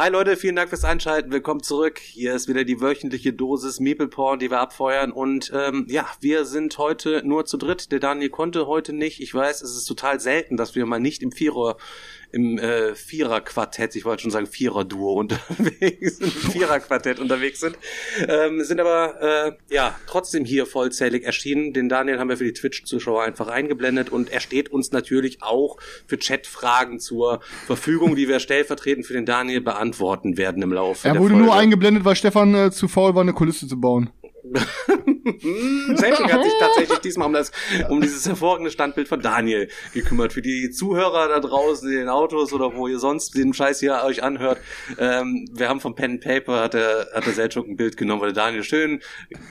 Hi Leute, vielen Dank fürs Einschalten. Willkommen zurück. Hier ist wieder die wöchentliche Dosis Meeple Porn, die wir abfeuern. Und ähm, ja, wir sind heute nur zu dritt. Der Daniel konnte heute nicht. Ich weiß, es ist total selten, dass wir mal nicht im Vierer im äh, Vierer-Quartett, ich wollte schon sagen Vierer-Duo unterwegs, im Vierer-Quartett unterwegs sind, ähm, sind aber äh, ja trotzdem hier vollzählig erschienen. Den Daniel haben wir für die Twitch-Zuschauer einfach eingeblendet und er steht uns natürlich auch für Chat-Fragen zur Verfügung, die wir stellvertretend für den Daniel beantworten werden im Laufe Er der wurde Folge. nur eingeblendet, weil Stefan äh, zu faul war, eine Kulisse zu bauen. Selchuk hat sich tatsächlich diesmal um, das, um dieses hervorragende Standbild von Daniel gekümmert. Für die Zuhörer da draußen in den Autos oder wo ihr sonst den Scheiß hier euch anhört. Ähm, wir haben vom Pen and Paper, hat der, hat der Selchuk ein Bild genommen, der Daniel schön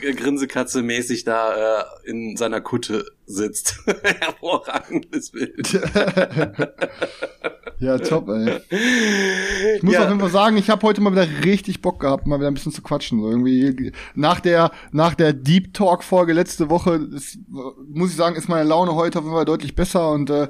äh, Grinsekatze-mäßig da äh, in seiner Kutte sitzt. Hervorragendes Bild. Ja, top, ey. Ich muss Ja. auf jeden Fall sagen, ich habe heute mal wieder richtig Bock gehabt, mal wieder ein bisschen zu quatschen. So irgendwie nach der nach der Deep Talk Folge letzte Woche ist, muss ich sagen, ist meine Laune heute auf jeden Fall deutlich besser und äh,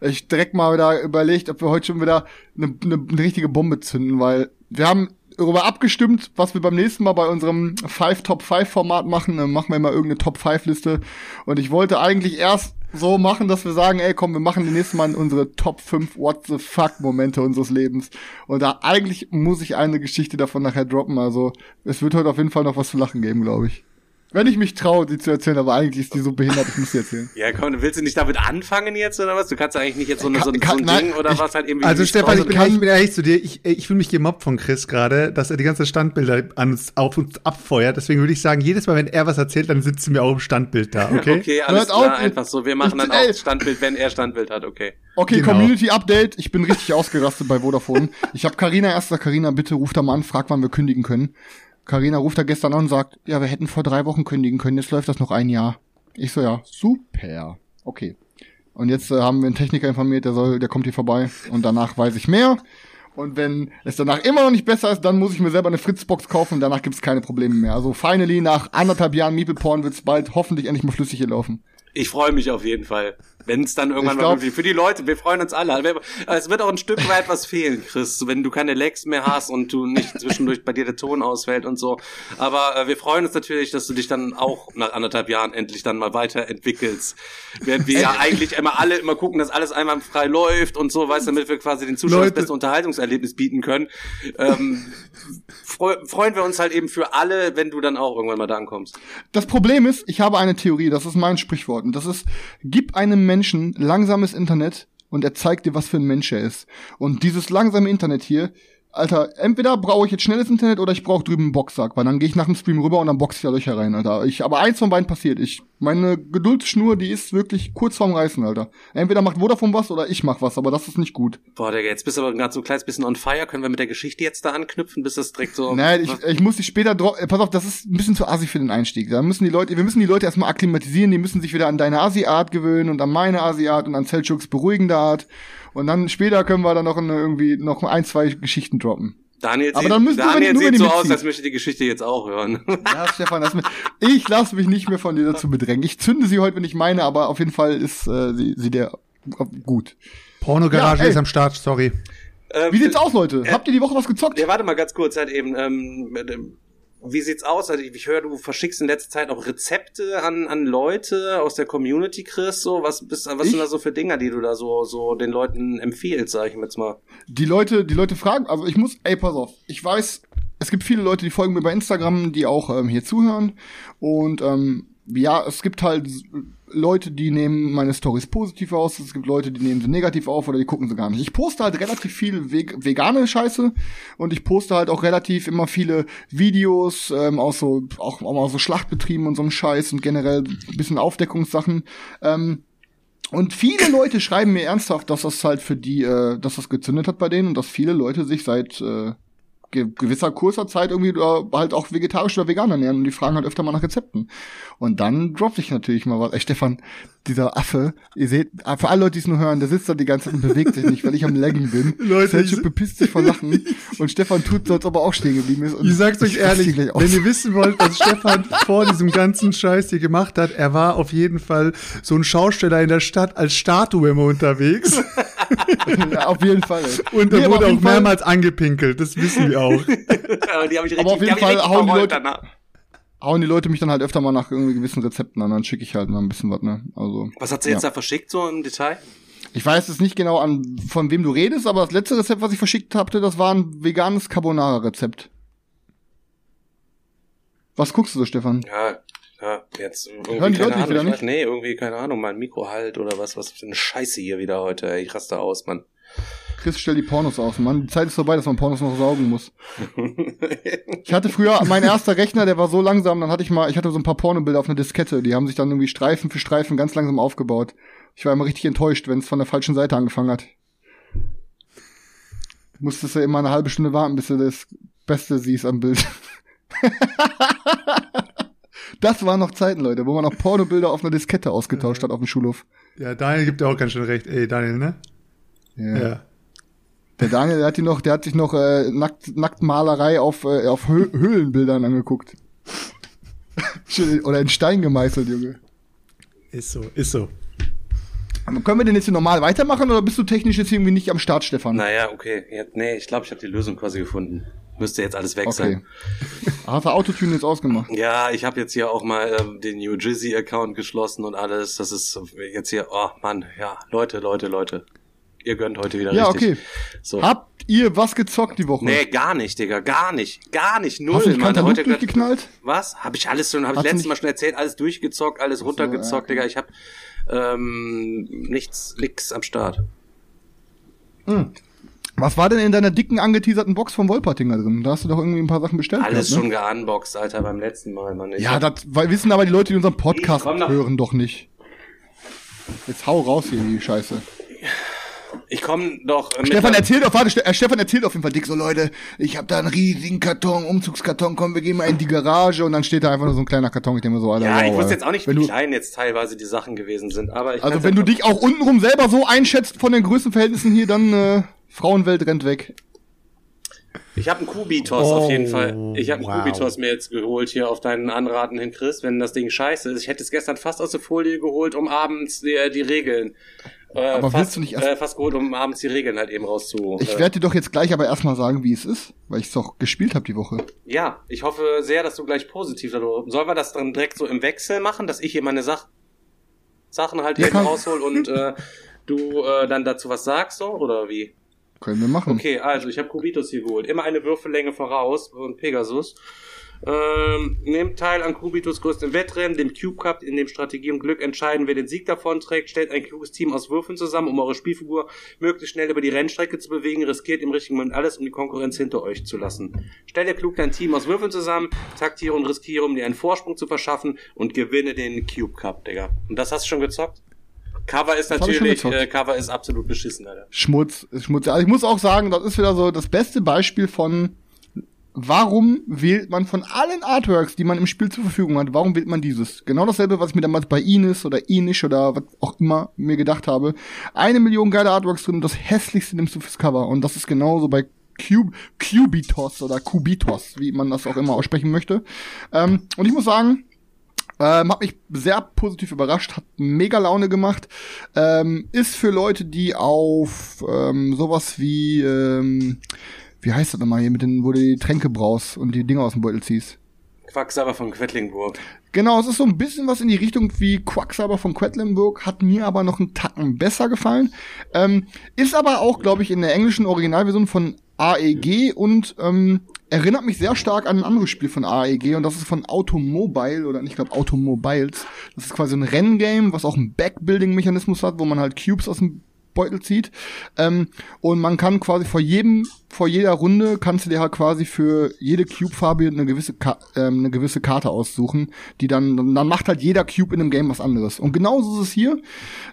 ich direkt mal wieder überlegt, ob wir heute schon wieder eine, eine, eine richtige Bombe zünden, weil wir haben darüber abgestimmt, was wir beim nächsten Mal bei unserem Five Top 5 Format machen. Dann machen wir mal irgendeine Top 5 Liste. Und ich wollte eigentlich erst so machen, dass wir sagen, ey, komm, wir machen das nächste Mal unsere Top 5 What the fuck Momente unseres Lebens. Und da eigentlich muss ich eine Geschichte davon nachher droppen. Also es wird heute auf jeden Fall noch was zu lachen geben, glaube ich. Wenn ich mich traue, die zu erzählen, aber eigentlich ist die so behindert, ich muss sie erzählen. Ja, komm, willst du nicht damit anfangen jetzt oder was? Du kannst eigentlich nicht jetzt so, eine, so, ein- Kann- so ein kann- Ding oder ich- was halt irgendwie. Also Stefan, ich bin, kann- ich bin ehrlich zu dir, ich, ich fühle mich gemobbt von Chris gerade, dass er die ganze Standbilder an uns, auf uns abfeuert. Deswegen würde ich sagen, jedes Mal, wenn er was erzählt, dann sitzen wir auch im Standbild da, okay? Okay, alles Hört auf, klar, ich- einfach so. Wir machen dann auch ey. Standbild, wenn er Standbild hat, okay. Okay, Genau. Community Update. Ich bin richtig ausgerastet bei Vodafone. Ich habe Karina erst gesagt, Karina, bitte ruf da mal an, frag, wann wir kündigen können. Karina ruft da gestern an und sagt, ja, wir hätten vor drei Wochen kündigen können, jetzt läuft das noch ein Jahr. Ich so, ja, super. Okay. Und jetzt äh, haben wir einen Techniker informiert, der soll, der kommt hier vorbei und danach weiß ich mehr. Und wenn es danach immer noch nicht besser ist, dann muss ich mir selber eine Fritzbox kaufen und danach gibt's keine Probleme mehr. Also finally, nach anderthalb Jahren Meeple Porn wird's bald hoffentlich endlich mal flüssig hier laufen. Ich freue mich auf jeden Fall. Wenn es dann irgendwann Ich mal glaub- irgendwie für die Leute, wir freuen uns alle. Wir- Es wird auch ein Stück weit was fehlen, Chris, wenn du keine Lags mehr hast und du nicht zwischendurch bei dir der Ton ausfällt und so. Aber äh, wir freuen uns natürlich, dass du dich dann auch nach anderthalb Jahren endlich dann mal weiterentwickelst. Während wir ja eigentlich immer alle immer gucken, dass alles einmal frei läuft und so, weißt damit wir quasi den Zuschauern das Leute. beste Unterhaltungserlebnis bieten können. Ähm, freu, freuen wir uns halt eben für alle, wenn du dann auch irgendwann mal da ankommst. Das Problem ist, ich habe eine Theorie, das ist mein Sprichwort. Und das ist, gib einem Menschen langsames Internet und er zeigt dir, was für ein Mensch er ist. Und dieses langsame Internet hier, Alter, entweder brauche ich jetzt schnelles Internet oder ich brauche drüben einen Boxsack, weil dann gehe ich nach dem Stream rüber und dann boxe ich da Löcher rein, Alter. Ich, aber eins von beiden passiert. Ich, meine Geduldsschnur, die ist wirklich kurz vorm Reißen, Alter. Entweder macht Vodafone was oder ich mach was, aber das ist nicht gut. Boah, Digga, jetzt bist du aber gerade so ein kleines bisschen on fire. Können wir mit der Geschichte jetzt da anknüpfen, bis das direkt so. Nein, ich, ich muss die später dro- äh, pass auf, das ist ein bisschen zu assi für den Einstieg. Da müssen die Leute, wir müssen die Leute erstmal akklimatisieren, die müssen sich wieder an deine Asi-Art gewöhnen und an meine Asi-Art und an Selchuks beruhigende Art. Und dann später können wir dann noch eine, irgendwie noch ein, zwei Geschichten droppen. Daniel Aber sieht, dann müssen wir Daniel wenn sieht die so aus, als möchte die Geschichte jetzt auch hören. Ja, Stefan, das, ich lasse mich nicht mehr von dir dazu bedrängen. Ich zünde sie heute, wenn ich meine, aber auf jeden Fall ist äh, sie, sie der gut. Pornogarage Ja, ist am Start, sorry. Ähm, Wie sieht's aus, Leute? Habt ihr die Woche was gezockt? Ja, warte mal ganz kurz halt eben. Ähm, wie sieht's aus? Also ich, höre, du verschickst in letzter Zeit auch Rezepte an, an Leute aus der Community, Chris. So, was bist, was Ich? sind da so für Dinger, die du da so, so den Leuten empfiehlst, sag ich mir jetzt mal. die Leute, die Leute fragen, also ich muss, ey, pass auf, ich weiß, es gibt viele Leute, die folgen mir bei Instagram, die auch ähm, hier zuhören und ähm, ja, es gibt halt Leute, die nehmen meine Stories positiv aus, es gibt Leute, die nehmen sie negativ auf oder die gucken sie gar nicht. Ich poste halt relativ viel veg vegane Scheiße und ich poste halt auch relativ immer viele Videos ähm, aus so auch, auch mal so Schlachtbetrieben und so einem Scheiß und generell ein bisschen Aufdeckungssachen. Ähm, und viele Leute schreiben mir ernsthaft, dass das halt für die, äh, dass das gezündet hat bei denen und dass viele Leute sich seit äh, gewisser kurzer Zeit irgendwie äh, halt auch vegetarisch oder vegan ernähren und die fragen halt öfter mal nach Rezepten. Und dann droppt ich natürlich mal was. Ey, Stefan, dieser Affe, ihr seht, äh, für alle Leute, die es nur hören, der sitzt da die ganze Zeit und bewegt sich nicht, weil ich am Laggen bin. Leute, Selchuk ich- bepisst sich vor Lachen und Stefan tut so, als ob er auch stehen geblieben ist. Und Ich sag's euch ehrlich, wenn ihr wissen wollt, was Stefan vor diesem ganzen Scheiß hier gemacht hat, er war auf jeden Fall so ein Schausteller in der Stadt als Statue immer unterwegs. Ja, auf jeden Fall. ey. Und er Nee, aber wurde auch jeden Fall- mehrmals angepinkelt, das wissen wir auch. Aber die habe ich richtig, Aber auf jeden hab Fall hauen die Leute- danach. hauen die Leute mich dann halt öfter mal nach irgendwie gewissen Rezepten an, dann schicke ich halt mal ein bisschen was, ne? Also. Was hat sie jetzt da verschickt, so im Detail? Ich weiß jetzt nicht genau an, von wem du redest, aber das letzte Rezept, was ich verschickt hatte, das war ein veganes Carbonara-Rezept. Was guckst du so, Stefan? Ja, ja, jetzt irgendwie Hören die keine Leute Ahnung. wieder ich nicht? nee, irgendwie keine Ahnung, mein Mikro halt oder was, was für eine Scheiße hier wieder heute. Ey. Ich raste aus, Mann. Chris, stell die Pornos aus, Mann. Die Zeit ist vorbei, dass man Pornos noch saugen muss. Ich hatte früher, mein erster Rechner, der war so langsam, dann hatte ich mal, ich hatte so ein paar Pornobilder auf einer Diskette, die haben sich dann irgendwie Streifen für Streifen ganz langsam aufgebaut. Ich war immer richtig enttäuscht, wenn es von der falschen Seite angefangen hat. Musstest du immer eine halbe Stunde warten, bis du das Beste siehst am Bild. das waren noch Zeiten, Leute, wo man noch Pornobilder auf einer Diskette ausgetauscht hat auf dem Schulhof. Ja, Daniel gibt ja auch ganz schön recht. Ey, Daniel, ne? Ja. Ja. Der Daniel, der hat, die noch, der hat sich noch äh, Nackt, Nacktmalerei auf, äh, auf Hö Höhlenbildern angeguckt. Oder in Stein gemeißelt, Junge. Ist so, ist so. Aber können wir den jetzt hier normal weitermachen oder bist du technisch jetzt irgendwie nicht am Start, Stefan? naja, okay. Ja, nee, ich glaube, ich habe die Lösung quasi gefunden. Müsste jetzt alles weg Okay. sein. Hast du Autotune jetzt ausgemacht? Ja, ich habe jetzt hier auch mal ähm, den New Jersey Account geschlossen und alles. Das ist jetzt hier, oh Mann, ja, Leute, Leute, Leute. Ihr gönnt heute wieder Ja, richtig. okay. So. Habt ihr was gezockt die Woche? Nee, gar nicht, Digga, gar nicht. Gar nicht, null, Hast du Mann. Heute durchgeknallt? Was? Habe ich alles schon, habe ich letztes Mal schon erzählt, alles durchgezockt, alles runtergezockt, ja, okay. Digga. Ich habe ähm, nichts, nix am Start. Was war denn in deiner dicken angeteaserten Box vom Wolpertinger drin? Da hast du doch irgendwie ein paar Sachen bestellt. Alles gehabt, ne? schon geunboxed, Alter, beim letzten Mal, Mann. Ich Ja, hab- das weil wissen aber die Leute, die unseren Podcast komm hören, doch nicht. Jetzt hau raus hier, die Scheiße. ich komme doch. äh, Stefan erzählt auf, warte, äh, Stefan erzählt auf jeden Fall dick so, Leute, ich habe da einen riesigen Karton, Umzugskarton, komm, wir gehen mal in die Garage und dann steht da einfach nur so ein kleiner Karton, ich denke mir so, Alter, Ja, wow, ich wusste jetzt auch nicht, wie du, klein jetzt teilweise die Sachen gewesen sind, aber ich Also wenn du dich auch untenrum selber so einschätzt von den Größenverhältnissen hier, dann äh, Frauenwelt rennt weg. Ich habe einen Kubitos Oh, auf jeden Fall. Ich habe einen wow. Kubitos mir jetzt geholt hier auf deinen Anraten hin, Chris, wenn das Ding scheiße ist. Ich hätte es gestern fast aus der Folie geholt, um abends die, die Regeln. Äh, Aber fast, willst du nicht erst- äh, fast geholt, um abends die Regeln halt eben rauszu. Ich äh, werde dir doch jetzt gleich aber erstmal sagen, wie es ist, weil ich es doch gespielt habe die Woche. Ja, ich hoffe sehr, dass du gleich positiv darüber. Sollen wir das dann direkt so im Wechsel machen, dass ich hier meine Sach Sachen halt Ja, eben raushol und äh, du äh, dann dazu was sagst, so oder wie? Können wir machen. Okay, also ich habe Kubitus hier geholt. Immer eine Würfellänge voraus und Pegasus. Ähm, nehmt teil an Kubitus größten Wettrennen, dem Cube Cup, in dem Strategie und Glück entscheiden, wer den Sieg davon trägt. Stellt ein kluges Team aus Würfeln zusammen, um eure Spielfigur möglichst schnell über die Rennstrecke zu bewegen. Riskiert im richtigen Moment alles, um die Konkurrenz hinter euch zu lassen. Stellt ihr klug dein Team aus Würfeln zusammen, taktiere und riskiere, um dir einen Vorsprung zu verschaffen und gewinne den Cube Cup, Digga. Und das hast du schon gezockt? Cover ist natürlich, äh, Cover ist absolut beschissen, Alter. Schmutz, ist Schmutz. Also ich muss auch sagen, das ist wieder so das beste Beispiel von warum wählt man von allen Artworks, die man im Spiel zur Verfügung hat, warum wählt man dieses? Genau dasselbe, was ich mir damals bei Ines oder Inish oder was auch immer mir gedacht habe. Eine Million geile Artworks drin, das hässlichste nimmst du fürs Cover. Und das ist genauso bei Cube, Cubitos oder Cubitos, wie man das auch immer aussprechen möchte. Ähm, und ich muss sagen, ähm, hat mich sehr positiv überrascht, hat mega Laune gemacht. Ähm, ist für Leute, die auf ähm, sowas wie, ähm, wie heißt das nochmal hier, mit den, wo du die Tränke brauchst und die Dinger aus dem Beutel ziehst. Quacksalber von Quedlinburg. Genau, es ist so ein bisschen was in die Richtung wie Quacksalber von Quedlinburg, hat mir aber noch einen Tacken besser gefallen. Ähm, ist aber auch, glaube ich, in der englischen Originalversion von AEG und ähm, erinnert mich sehr stark an ein anderes Spiel von AEG und das ist von Automobile oder ich glaube Automobiles. Das ist quasi ein Renngame, was auch einen Backbuilding-Mechanismus hat, wo man halt Cubes aus dem Beutel zieht. Ähm, und man kann quasi vor jedem, vor jeder Runde kannst du dir halt quasi für jede Cube-Farbe eine gewisse, Ka ähm, eine gewisse Karte aussuchen, die dann, dann macht halt jeder Cube in einem Game was anderes. Und genauso ist es hier.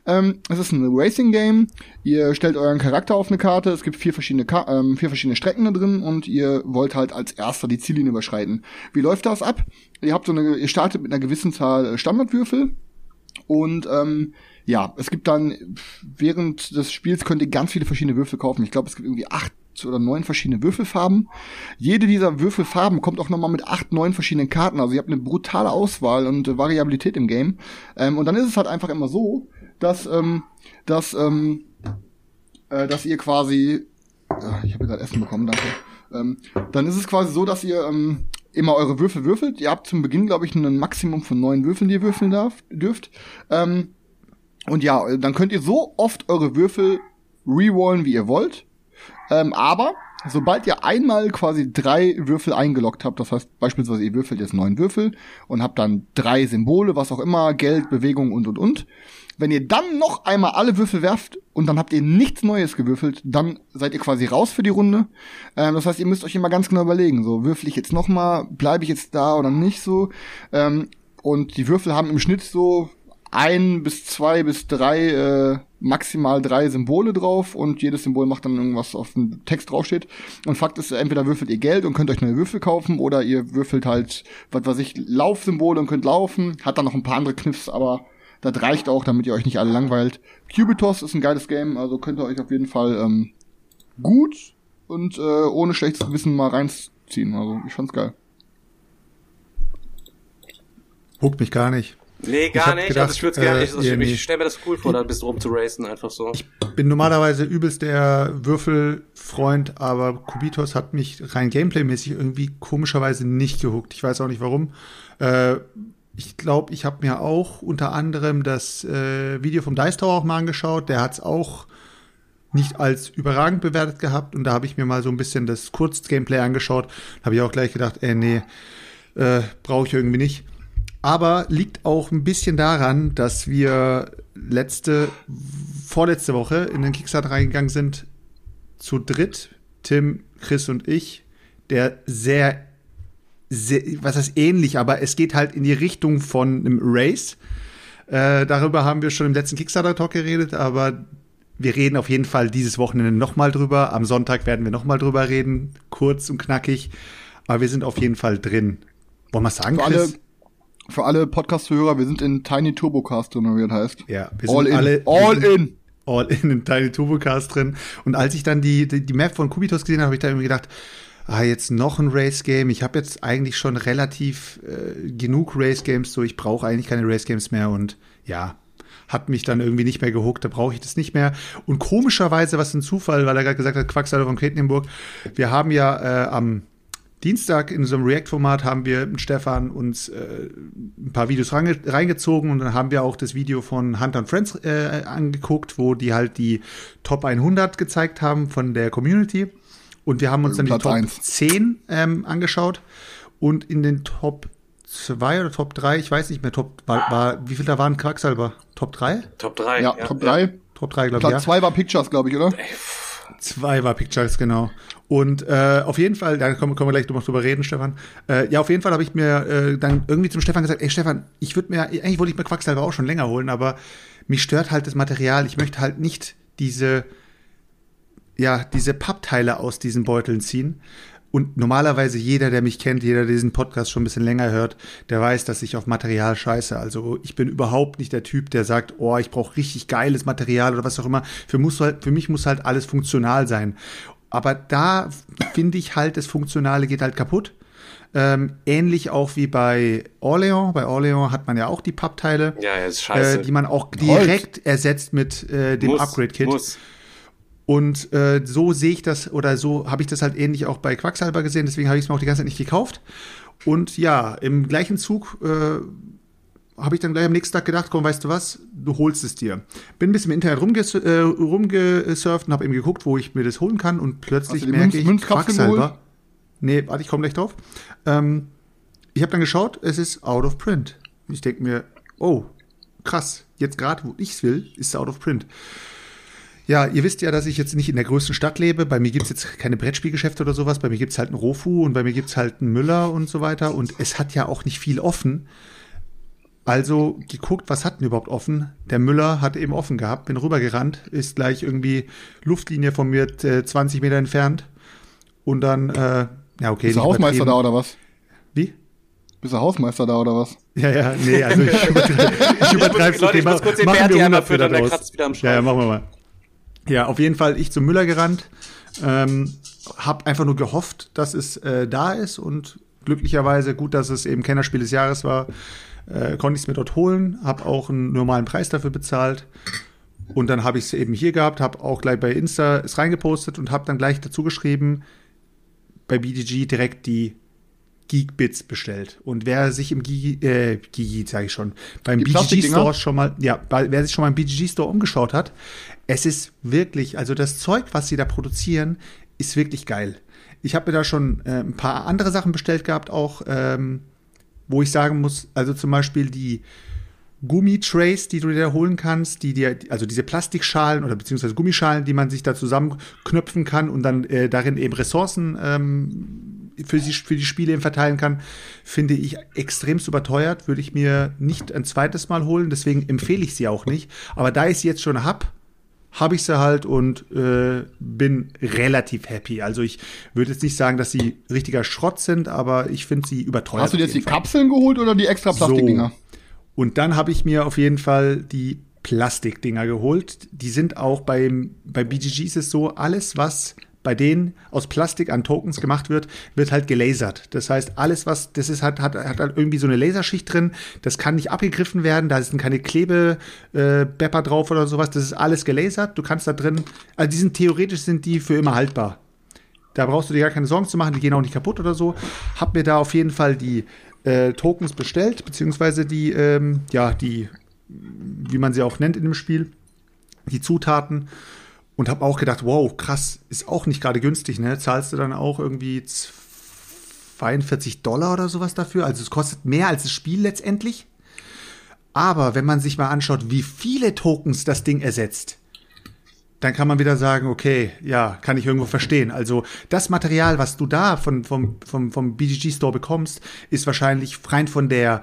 Ähm, es ist ein Racing-Game. Ihr stellt euren Charakter auf eine Karte. Es gibt vier verschiedene, Ka ähm, vier verschiedene Strecken da drin und ihr wollt halt als erster die Ziellinie überschreiten. Wie läuft das ab? Ihr habt so eine, ihr startet mit einer gewissen Zahl Standardwürfel und ähm, ja, es gibt dann während des Spiels könnt ihr ganz viele verschiedene Würfel kaufen. Ich glaube, es gibt irgendwie acht oder neun verschiedene Würfelfarben. Jede dieser Würfelfarben kommt auch nochmal mit acht, neun verschiedenen Karten. Also ihr habt eine brutale Auswahl und äh, Variabilität im Game. Ähm, und dann ist es halt einfach immer so, dass, ähm, dass, ähm, äh, dass ihr quasi, äh, ich habe gerade Essen bekommen, danke. Ähm, dann ist es quasi so, dass ihr ähm, immer eure Würfel würfelt. Ihr habt zum Beginn, glaube ich, ein Maximum von neun Würfeln, die ihr würfeln darf, dürft. Ähm, und ja, dann könnt ihr so oft eure Würfel rerollen, wie ihr wollt. Ähm, aber sobald ihr einmal quasi drei Würfel eingeloggt habt, das heißt beispielsweise ihr würfelt jetzt neun Würfel und habt dann drei Symbole, was auch immer, Geld, Bewegung und und und. Wenn ihr dann noch einmal alle Würfel werft und dann habt ihr nichts Neues gewürfelt, dann seid ihr quasi raus für die Runde. Ähm, das heißt, ihr müsst euch immer ganz genau überlegen, so würfel ich jetzt noch mal, bleibe ich jetzt da oder nicht so. Ähm, und die Würfel haben im Schnitt so ein bis zwei bis drei, äh, maximal drei Symbole drauf und jedes Symbol macht dann irgendwas auf dem Text draufsteht. Und Fakt ist, entweder würfelt ihr Geld und könnt euch neue Würfel kaufen oder ihr würfelt halt, was weiß ich, Laufsymbole und könnt laufen. Hat dann noch ein paar andere Kniffs, aber das reicht auch, damit ihr euch nicht alle langweilt. Cubitos ist ein geiles Game, also könnt ihr euch auf jeden Fall ähm, gut und äh, ohne schlechtes Gewissen mal reinziehen. Also ich fand's geil. Huckt mich gar nicht. Nee, Ich gar nicht. gedacht, also ich würde gerne äh, nicht. Also ich nee. ich stelle mir das cool vor, da bist du rum zu racen, einfach so. bin normalerweise übelst der Würfelfreund, aber Kubitos hat mich rein gameplaymäßig irgendwie komischerweise nicht gehuckt. Ich weiß auch nicht warum. Äh, ich glaube, ich habe mir auch unter anderem das äh, Video vom Dice Tower auch mal angeschaut. Der hat es auch nicht als überragend bewertet gehabt und da habe ich mir mal so ein bisschen das Kurz-Gameplay angeschaut. Habe ich auch gleich gedacht, äh, nee, äh, brauche ich irgendwie nicht. Aber liegt auch ein bisschen daran, dass wir letzte, vorletzte Woche in den Kickstarter reingegangen sind, zu dritt, Tim, Chris und ich, der sehr, sehr, was heißt ähnlich, aber es geht halt in die Richtung von einem Race. Äh, darüber haben wir schon im letzten Kickstarter-Talk geredet, aber wir reden auf jeden Fall dieses Wochenende nochmal drüber. Am Sonntag werden wir nochmal drüber reden, kurz und knackig. Aber wir sind auf jeden Fall drin. Wollen wir sagen, Für alle, für alle Podcast-Hörer, wir sind in Tiny Turbocast drin, wie das heißt. Ja, wir All sind in. alle All in. all in den Tiny Turbocast drin. Und als ich dann die, die, die Map von Kubitos gesehen habe, habe ich da irgendwie gedacht, ah, jetzt noch ein Race-Game. Ich habe jetzt eigentlich schon relativ äh, genug Race-Games, so ich brauche eigentlich keine Race-Games mehr und ja, hat mich dann irgendwie nicht mehr gehuckt, da brauche ich das nicht mehr. Und komischerweise, was ein Zufall, weil er gerade gesagt hat, Quacksalber von Quedlinburg, wir haben ja äh, am Dienstag in unserem React-Format haben wir mit Stefan uns äh, ein paar Videos range reingezogen und dann haben wir auch das Video von Hunter and Friends äh, angeguckt, wo die halt die Top 100 gezeigt haben von der Community. Und wir haben uns dann die Platz Top eins. 10 ähm, angeschaut und in den Top 2 oder Top 3, ich weiß nicht mehr, Top war, war wie viel da waren Quacksalber? Top 3? Top 3. Ja, Top 3. Top 3, glaube ich. Platz Ja. 2 war Pictures, glaube ich, oder? Zwei war Pictures, genau. Und äh, auf jeden Fall, da können, können wir gleich noch drüber reden, Stefan. Äh, ja, auf jeden Fall habe ich mir äh, dann irgendwie zum Stefan gesagt, ey Stefan, ich würde mir, eigentlich wollte ich mir Quacksalber auch schon länger holen, aber mich stört halt das Material. Ich möchte halt nicht diese, ja, diese Pappteile aus diesen Beuteln ziehen. Und normalerweise jeder, der mich kennt, jeder, der diesen Podcast schon ein bisschen länger hört, der weiß, dass ich auf Material scheiße. Also ich bin überhaupt nicht der Typ, der sagt, oh, ich brauche richtig geiles Material oder was auch immer. Für, muss halt, für mich muss halt alles funktional sein. Aber da finde ich halt, das Funktionale geht halt kaputt. Ähm, ähnlich auch wie bei Orleans. Bei Orleans hat man ja auch die Pappteile, Ja, äh, die man auch direkt ersetzt mit äh, dem Upgrade-Kit. Und äh, so sehe ich das oder so habe ich das halt ähnlich auch bei Quacksalber gesehen, deswegen habe ich es mir auch die ganze Zeit nicht gekauft. Und ja, im gleichen Zug äh, habe ich dann gleich am nächsten Tag gedacht, komm, weißt du was, du holst es dir. Bin ein bisschen im Internet rumges äh, rumgesurft und habe eben geguckt, wo ich mir das holen kann und plötzlich die merke Münz- ich, Quacksalber. Nee, warte, ich komme gleich drauf. Ähm, ich habe dann geschaut, es ist out of print. Ich denke mir, oh, krass, jetzt gerade, wo ich's will, ist es out of print. Ja, ihr wisst ja, dass ich jetzt nicht in der größten Stadt lebe. Bei mir gibt's jetzt keine Brettspielgeschäfte oder sowas. Bei mir gibt's halt einen Rofu und bei mir gibt's halt einen Müller und so weiter. Und es hat ja auch nicht viel offen. Also geguckt, was hat denn überhaupt offen? Der Müller hat eben offen gehabt, bin rübergerannt, ist gleich irgendwie Luftlinie von mir äh, 20 Meter entfernt. Und dann, äh, ja, okay. Ist der Hausmeister da oder was? Wie? Bist du Hausmeister da oder was? Ja, ja, nee, also ich, übertreibe, ich übertreibe Leute, ich muss kurz den Berti einmal füttern, der kratzt wieder am Schwein. Ja, ja, machen wir mal. Ja, auf jeden Fall ich zum Müller gerannt, ähm, hab einfach nur gehofft, dass es äh, da ist und glücklicherweise gut, dass es eben Kennerspiel des Jahres war, äh, konnte ich es mir dort holen, habe auch einen normalen Preis dafür bezahlt und dann habe ich es eben hier gehabt, habe auch gleich bei Insta es reingepostet und habe dann gleich dazu geschrieben, bei BDG direkt die Geekbits bestellt. Und wer sich im Gigi, äh, Gigi sage ich schon, beim Die BGG? Store schon mal, ja, wer sich schon mal im BGG Store umgeschaut hat, es ist wirklich, also das Zeug, was sie da produzieren, ist wirklich geil. Ich habe mir da schon äh, ein paar andere Sachen bestellt gehabt, auch ähm, wo ich sagen muss, also zum Beispiel die Gummitrays, die du dir holen kannst, die dir, also diese Plastikschalen oder beziehungsweise Gummischalen, die man sich da zusammenknöpfen kann und dann äh, darin eben Ressourcen ähm, für, die, für die Spiele eben verteilen kann, finde ich extremst überteuert. Würde ich mir nicht ein zweites Mal holen, deswegen empfehle ich sie auch nicht. Aber da ich sie jetzt schon hab, habe ich sie halt und äh, bin relativ happy. Also ich würde jetzt nicht sagen, dass sie richtiger Schrott sind, aber ich finde sie überteuert. Hast du dir jetzt die Fall. Kapseln geholt oder die extra Plastikdinger? Und dann habe ich mir auf jeden Fall die Plastikdinger geholt. Die sind auch beim, bei BGG ist es so, alles, was bei denen aus Plastik an Tokens gemacht wird, wird halt gelasert. Das heißt, alles, was, das ist, hat, hat, hat halt irgendwie so eine Laserschicht drin. Das kann nicht abgegriffen werden. Da sind keine Klebebepper äh, drauf oder sowas. Das ist alles gelasert. Du kannst da drin, also die sind theoretisch sind die für immer haltbar. Da brauchst du dir gar keine Sorgen zu machen, die gehen auch nicht kaputt oder so. Hab mir da auf jeden Fall die äh, Tokens bestellt, beziehungsweise die, ähm, ja, die, wie man sie auch nennt in dem Spiel, die Zutaten. Und hab auch gedacht, wow, krass, ist auch nicht gerade günstig, ne? Zahlst du dann auch irgendwie 42 Dollar oder sowas dafür? Also es kostet mehr als das Spiel letztendlich. Aber wenn man sich mal anschaut, wie viele Tokens das Ding ersetzt, dann kann man wieder sagen, okay, ja, kann ich irgendwo verstehen. Also das Material, was du da von, vom, vom, vom BGG Store bekommst, ist wahrscheinlich rein von der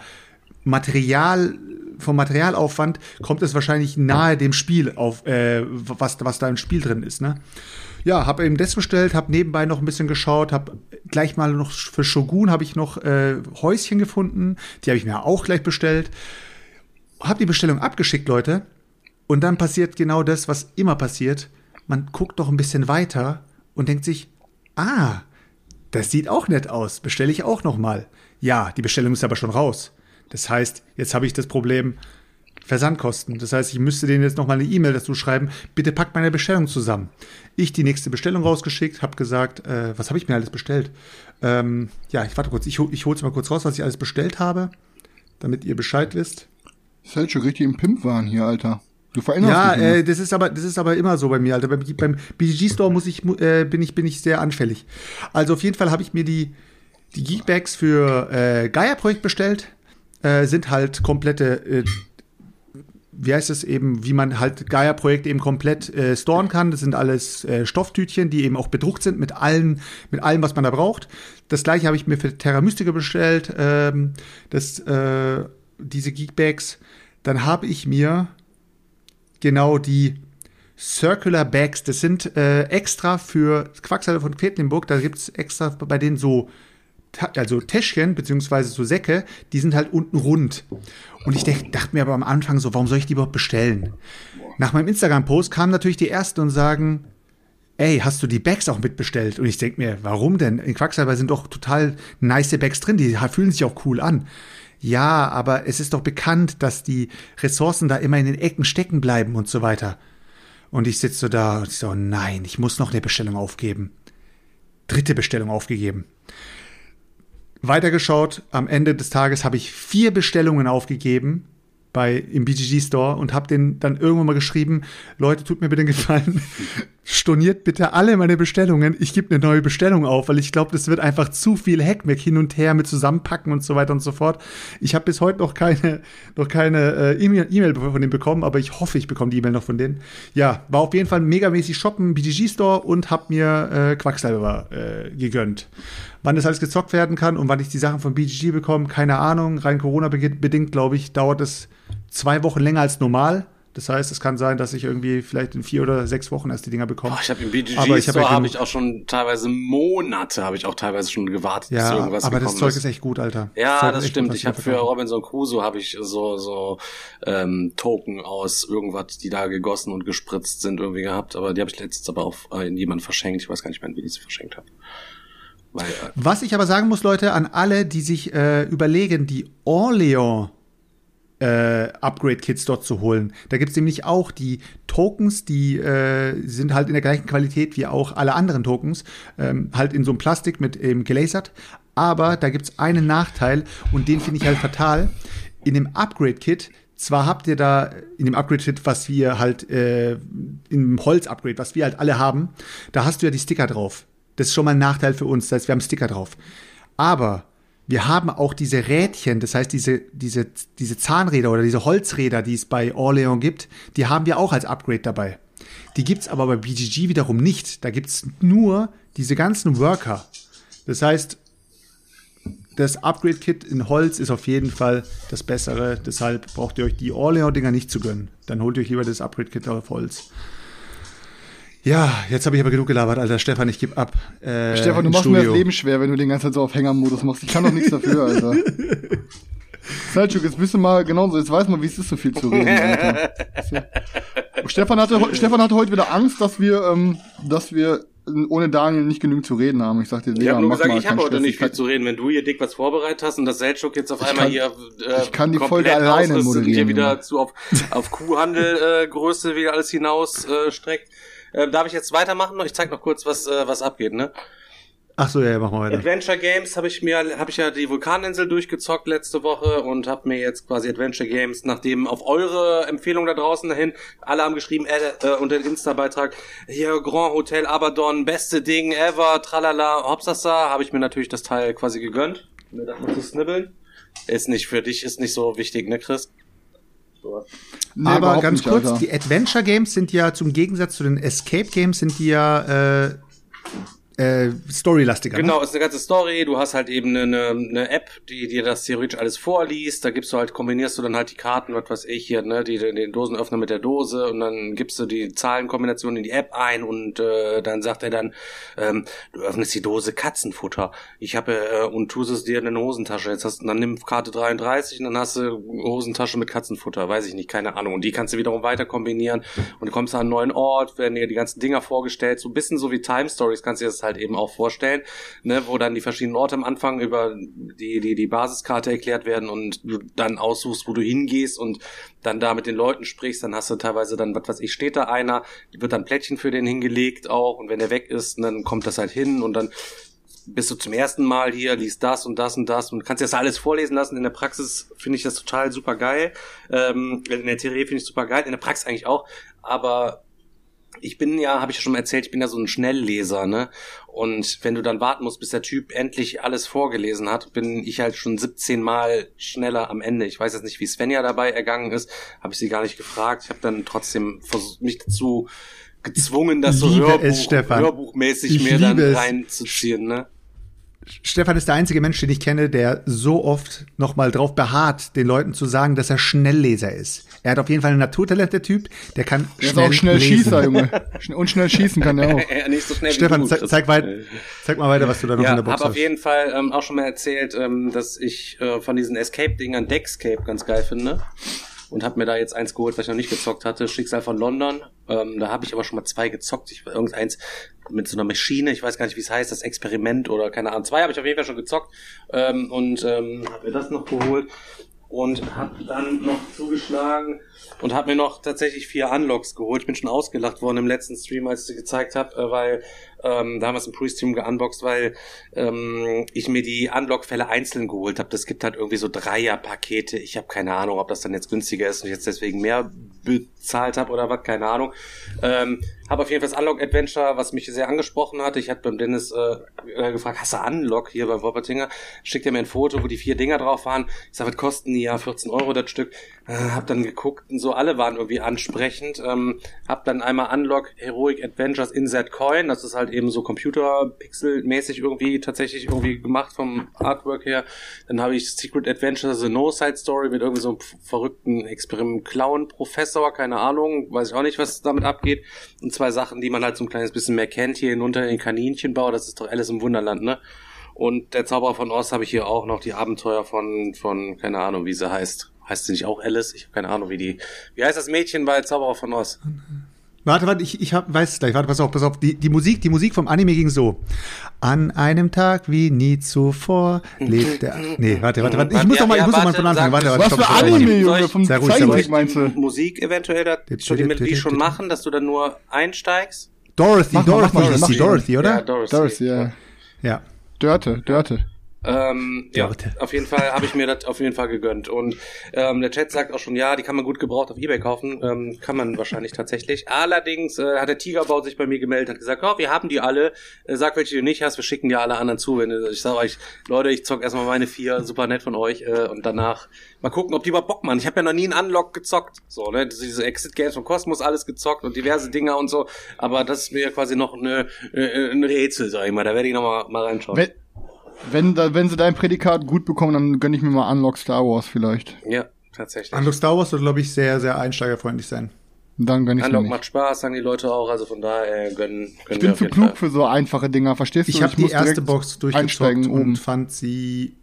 Material, vom Materialaufwand kommt es wahrscheinlich nahe dem Spiel auf, äh, was, was da im Spiel drin ist, ne? Ja, habe eben das bestellt, habe nebenbei noch ein bisschen geschaut, habe gleich mal noch für Shogun habe ich noch äh, Häuschen gefunden, die habe ich mir auch gleich bestellt. Habe die Bestellung abgeschickt, Leute. Und dann passiert genau das, was immer passiert. Man guckt doch ein bisschen weiter und denkt sich, ah, das sieht auch nett aus, bestelle ich auch noch mal. Ja, die Bestellung ist aber schon raus. Das heißt, jetzt habe ich das Problem Versandkosten. Das heißt, ich müsste denen jetzt noch mal eine E-Mail dazu schreiben, bitte packt meine Bestellung zusammen. Ich die nächste Bestellung rausgeschickt, habe gesagt, äh, was habe ich mir alles bestellt? Ähm, ja, ich warte kurz, ich, ich hol's mal kurz raus, was ich alles bestellt habe, damit ihr Bescheid wisst. Ist halt schon richtig im Pimp waren hier, Alter. Du veränderst Ja, dich immer. äh, das ist aber das ist aber immer so bei mir, Alter. Beim, beim BGG Store muss ich äh, bin ich bin ich sehr anfällig. Also auf jeden Fall habe ich mir die die Geekbags für äh, Gaia Projekt bestellt. Äh, sind halt komplette äh, wie heißt es eben, wie man halt Gaia-Projekt eben komplett äh, storen kann. Das sind alles äh, Stofftütchen, die eben auch bedruckt sind mit allen, mit allem, was man da braucht. Das gleiche habe ich mir für Terra Mystica bestellt, ähm, das, äh, diese Geekbags. Dann habe ich mir genau die Circular Bags. Das sind äh, extra für Quacksalber von Quedlinburg. Da gibt's extra bei denen so also Täschchen beziehungsweise so Säcke, die sind halt unten rund. Und ich dach, dachte mir aber am Anfang so, warum soll ich die überhaupt bestellen? Nach meinem Instagram-Post kamen natürlich die ersten und sagen, ey, hast du die Bags auch mitbestellt? Und ich denk mir, warum denn? In Quacksalber sind doch total nice Bags drin, die fühlen sich auch cool an. Ja, aber es ist doch bekannt, dass die Ressourcen da immer in den Ecken stecken bleiben und so weiter. Und ich sitze da und so, nein, ich muss noch eine Bestellung aufgeben. Dritte Bestellung aufgegeben. Weitergeschaut, am Ende des Tages habe ich vier Bestellungen aufgegeben bei im BGG Store und habe den dann irgendwann mal geschrieben, Leute, tut mir bitte den Gefallen, storniert bitte alle meine Bestellungen. Ich gebe eine neue Bestellung auf, weil ich glaube, das wird einfach zu viel Hackmack hin und her mit zusammenpacken und so weiter und so fort. Ich habe bis heute noch keine noch keine äh, E-Mail von denen bekommen, aber ich hoffe, ich bekomme die E-Mail noch von denen. Ja, war auf jeden Fall megamäßig shoppen, BGG Store und habe mir äh, Quacksalber äh, gegönnt. Wann das alles gezockt werden kann und wann ich die Sachen von BGG bekomme, keine Ahnung. Rein Corona bedingt, glaube ich, dauert es zwei Wochen länger als normal. Das heißt, es kann sein, dass ich irgendwie vielleicht in vier oder sechs Wochen erst die Dinger bekomme. Oh, ich habe im BGG aber ich habe hab ich auch schon teilweise Monate, habe ich auch teilweise schon gewartet, ja, bis irgendwas aber das Zeug ist. ist echt gut, Alter. Ja, das, das stimmt. Ich habe für Robinson Crusoe habe ich so so ähm, Token aus irgendwas, die da gegossen und gespritzt sind irgendwie gehabt, aber die habe ich letztens aber auch äh, in jemand verschenkt. Ich weiß gar nicht mehr, wie ich sie verschenkt habe. Weil, äh, Was ich aber sagen muss, Leute, an alle, die sich äh, überlegen, die Orleans äh, Upgrade-Kits dort zu holen. Da gibt es nämlich auch die Tokens, die äh, sind halt in der gleichen Qualität wie auch alle anderen Tokens, ähm, halt in so einem Plastik mit eben gelasert. Aber da gibt es einen Nachteil und den finde ich halt fatal. In dem Upgrade-Kit zwar habt ihr da in dem Upgrade-Kit, was wir halt äh, im Holz-Upgrade, was wir halt alle haben, da hast du ja die Sticker drauf. Das ist schon mal ein Nachteil für uns, das heißt, wir haben Sticker drauf. Aber wir haben auch diese Rädchen, das heißt diese, diese, diese Zahnräder oder diese Holzräder, die es bei Orleans gibt, die haben wir auch als Upgrade dabei. Die gibt's aber bei BGG wiederum nicht. Da gibt's nur diese ganzen Worker. Das heißt, das Upgrade-Kit in Holz ist auf jeden Fall das bessere. Deshalb braucht ihr euch die Orleans-Dinger nicht zu gönnen. Dann holt ihr euch lieber das Upgrade-Kit auf Holz. Ja, jetzt habe ich aber genug gelabert, Alter. Stefan, ich gebe ab. Äh, Stefan, du machst Studio. mir das Leben schwer, wenn du den ganzen Zeit so auf Hängermodus machst. Ich kann doch nichts dafür, Alter. Selchuk, jetzt bist du mal genauso, jetzt weiß man, wie es ist, so viel zu reden, Alter. Stefan hatte, Stefan hatte heute wieder Angst, dass wir, ähm, dass wir ohne Daniel nicht genügend zu reden haben. Ich sagte, ich habe nur gesagt, ich habe heute nicht viel zu reden. Wenn du hier dick was vorbereitet hast und das Selchuk jetzt auf ich einmal kann, hier äh, ich kann die Folge alleine moderieren. hier wieder zu auf, auf Kuhhandel äh, Größe wieder alles hinaus äh, streckt. Äh, darf ich jetzt weitermachen? Ich zeig noch kurz, was, äh, was abgeht, ne? Ach so, ja, mach mal weiter. Adventure Games habe ich mir, habe ich ja die Vulkaninsel durchgezockt letzte Woche und habe mir jetzt quasi Adventure Games, nachdem auf eure Empfehlung da draußen dahin, alle haben geschrieben, äh, äh, unter den Insta-Beitrag, hier Grand Hotel Abaddon, beste Ding ever, tralala, hopsasa, habe ich mir natürlich das Teil quasi gegönnt, mir das mal zu snibbeln. Ist nicht für dich, ist nicht so wichtig, ne, Chris? So. Nee, Aber ganz nicht, kurz, Alter. die Adventure Games sind ja zum Gegensatz zu den Escape Games sind die ja äh, äh, storylastiger. Ne? Genau, ne? ist eine ganze Story. Du hast halt eben eine, eine App, die dir das theoretisch alles vorliest. Da gibst du halt, kombinierst du dann halt die Karten, was weiß ich hier, ne, die den Dosenöffner mit der Dose und dann gibst du die Zahlenkombination in die App ein und äh, dann sagt er dann, ähm, du öffnest die Dose Katzenfutter. Ich habe äh, und tust es dir in eine Hosentasche. Jetzt hast dann nimm Karte 33 und dann hast du Hosentasche mit Katzenfutter, weiß ich nicht, keine Ahnung. Und die kannst du wiederum weiter kombinieren und du kommst an einen neuen Ort, werden dir die ganzen Dinger vorgestellt, so ein bisschen so wie Time Stories kannst du dir das halt eben auch vorstellen, ne, wo dann die verschiedenen Orte am Anfang über die, die, die Basiskarte erklärt werden und du dann aussuchst, wo du hingehst und dann da mit den Leuten sprichst, dann hast du teilweise dann, was weiß ich, steht da einer, wird dann Plättchen für den hingelegt auch und wenn der weg ist, dann kommt das halt hin und dann bist du zum ersten Mal hier, liest das und das und das und kannst dir das alles vorlesen lassen. In der Praxis finde ich das total super geil. Ähm, in der Theorie finde ich super geil, in der Praxis eigentlich auch. Aber ich bin ja, habe ich ja schon erzählt, ich bin ja so ein Schnellleser, ne? Und wenn du dann warten musst, bis der Typ endlich alles vorgelesen hat, bin ich halt schon 17 Mal schneller am Ende. Ich weiß jetzt nicht, wie Svenja dabei ergangen ist, habe ich sie gar nicht gefragt. Ich habe dann trotzdem versucht, mich dazu gezwungen, das so Hörbuch, es, hörbuchmäßig ich mir dann reinzuziehen, ne? Stefan ist der einzige Mensch, den ich kenne, der so oft nochmal drauf beharrt, den Leuten zu sagen, dass er Schnellleser ist. Er hat auf jeden Fall ein Naturtalent, der Typ. Der kann der schnell, ist auch schnell lesen. Schießer, Junge. Und schnell schießen kann er auch. ja, nicht so schnell Stefan, wie du, zeig, weit, zeig mal weiter, was du da noch ja, in der Box hab hast. Ich habe auf jeden Fall ähm, auch schon mal erzählt, ähm, dass ich äh, von diesen Escape-Dingern Deckscape ganz geil finde und habe mir da jetzt eins geholt, was ich noch nicht gezockt hatte, Schicksal von London. Ähm, da habe ich aber schon mal zwei gezockt. Ich irgendeins mit so einer Maschine, ich weiß gar nicht, wie es heißt, das Experiment oder keine Ahnung. Zwei habe ich auf jeden Fall schon gezockt ähm, und ähm, habe mir das noch geholt und habe dann noch zugeschlagen und habe mir noch tatsächlich vier Unlocks geholt. Ich bin schon ausgelacht worden im letzten Stream, als ich sie gezeigt habe, äh, weil Ähm, da haben wir es im Pre-Stream geunboxed, weil ähm, ich mir die Unlock-Fälle einzeln geholt habe. Das gibt halt irgendwie so Dreier-Pakete. Ich habe keine Ahnung, ob das dann jetzt günstiger ist und ich jetzt deswegen mehr bezahlt habe oder was, keine Ahnung. Ähm, habe auf jeden Fall das Unlock Adventure, was mich sehr angesprochen hatte. Ich hatte beim Dennis äh, äh, gefragt, hast du Unlock hier bei Woppertinger? Schickt er mir ein Foto, wo die vier Dinger drauf waren. Ich sag, was kosten die ja? 14 Euro das Stück. Äh, hab dann geguckt und so, alle waren irgendwie ansprechend. Ähm, hab dann einmal Unlock Heroic Adventures in Z-Coin. Das ist halt eben so Computer-Pixel-mäßig irgendwie tatsächlich irgendwie gemacht vom Artwork her. Dann habe ich Secret Adventures The No Side Story mit irgendwie so einem verrückten Experiment-Clown-Professor, keine Ahnung, weiß ich auch nicht, was damit abgeht. Und zwei Sachen, die man halt so ein kleines bisschen mehr kennt, hier hinunter in den Kaninchenbau, das ist doch alles im Wunderland, ne? Und der Zauberer von Oz habe ich hier auch noch die Abenteuer von, von, keine Ahnung, wie sie heißt. Heißt sie nicht auch Alice? Ich habe keine Ahnung, wie die. Wie heißt das Mädchen bei Zauberer von Oz? Warte, warte, ich, ich hab, weiß es gleich. Warte, pass auf, pass auf. Die, die Musik, die Musik vom Anime ging so. An einem Tag wie nie zuvor lebt der. Nee, warte, warte, warte. Ich muss doch mal, ich muss doch mal von Anfang. Warte, warte. Was für Anime, Junge? Vom Sehr ruhig, sehr ruhig. Meinst du? Musik eventuell, da schon die Melodie schon machen, dass du dann nur einsteigst? Dorothy, Mach mal, mach Dorothy. Dorothy, Ja, oder? Dorothy. Dorothy, ja. Ja. Dörte, Dörte. Ähm, ja, Dörte. auf jeden Fall habe ich mir das auf jeden Fall gegönnt. Und ähm, der Chat sagt auch schon, ja, die kann man gut gebraucht auf Ebay kaufen. Ähm, kann man wahrscheinlich tatsächlich. Allerdings äh, hat der Tigerbau sich bei mir gemeldet, hat gesagt, oh, wir haben die alle. Äh, sag, welche du nicht hast, wir schicken dir alle anderen zu. Wenn, du- ich sage euch, Leute, ich zock erstmal meine vier, super nett von euch. Äh, und danach mal gucken, ob die überhaupt Bock machen. Ich habe ja noch nie einen Unlock gezockt. So, ne, diese Exit-Games von Cosmos, alles gezockt und diverse Dinger und so. Aber das ist mir quasi noch eine, äh, ein Rätsel, sag ich mal. Da werde ich noch mal, mal reinschauen. Wenn, wenn, da, wenn sie dein Prädikat gut bekommen, dann gönn ich mir mal Unlock Star Wars vielleicht. ja, tatsächlich. Unlock Star Wars wird, glaube ich, sehr, sehr einsteigerfreundlich sein. Dann gönn ich mir Unlock nicht. macht Spaß, sagen die Leute auch, also von daher äh, gönnen, gönnen Ich bin zu klug Fall. für so einfache Dinger, verstehst du? Ich habe die erste Box durchgezockt und oben. fand sie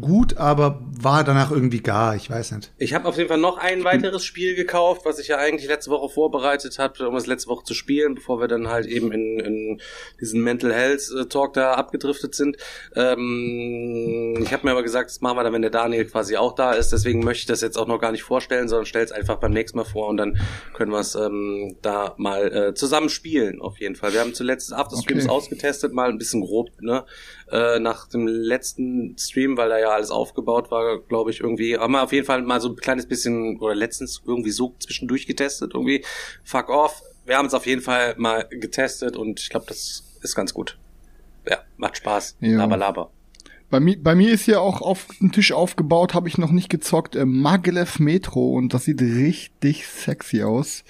gut, aber war danach irgendwie gar, ich weiß nicht. Ich habe auf jeden Fall noch ein weiteres Spiel gekauft, was ich ja eigentlich letzte Woche vorbereitet habe, um es letzte Woche zu spielen, bevor wir dann halt eben in, in diesen Mental Health äh, Talk da abgedriftet sind. Ähm, ich habe mir aber gesagt, das machen wir dann, wenn der Daniel quasi auch da ist. Deswegen möchte ich das jetzt auch noch gar nicht vorstellen, sondern stell es einfach beim nächsten Mal vor und dann können wir es ähm, da mal äh, zusammen spielen, auf jeden Fall. Wir haben zuletzt After Streams Okay. ausgetestet, mal ein bisschen grob, ne? Äh, nach dem letzten Stream, weil da ja alles aufgebaut war, glaube ich, irgendwie. Haben wir auf jeden Fall mal so ein kleines bisschen, oder letztens irgendwie so zwischendurch getestet, irgendwie. Fuck off. Wir haben es auf jeden Fall mal getestet und ich glaube, das ist ganz gut. Ja, macht Spaß. Ja. Laber, laber. Bei mir, bei mir ist hier auch auf dem Tisch aufgebaut, habe ich noch nicht gezockt, äh, Maglev Metro und das sieht richtig sexy aus.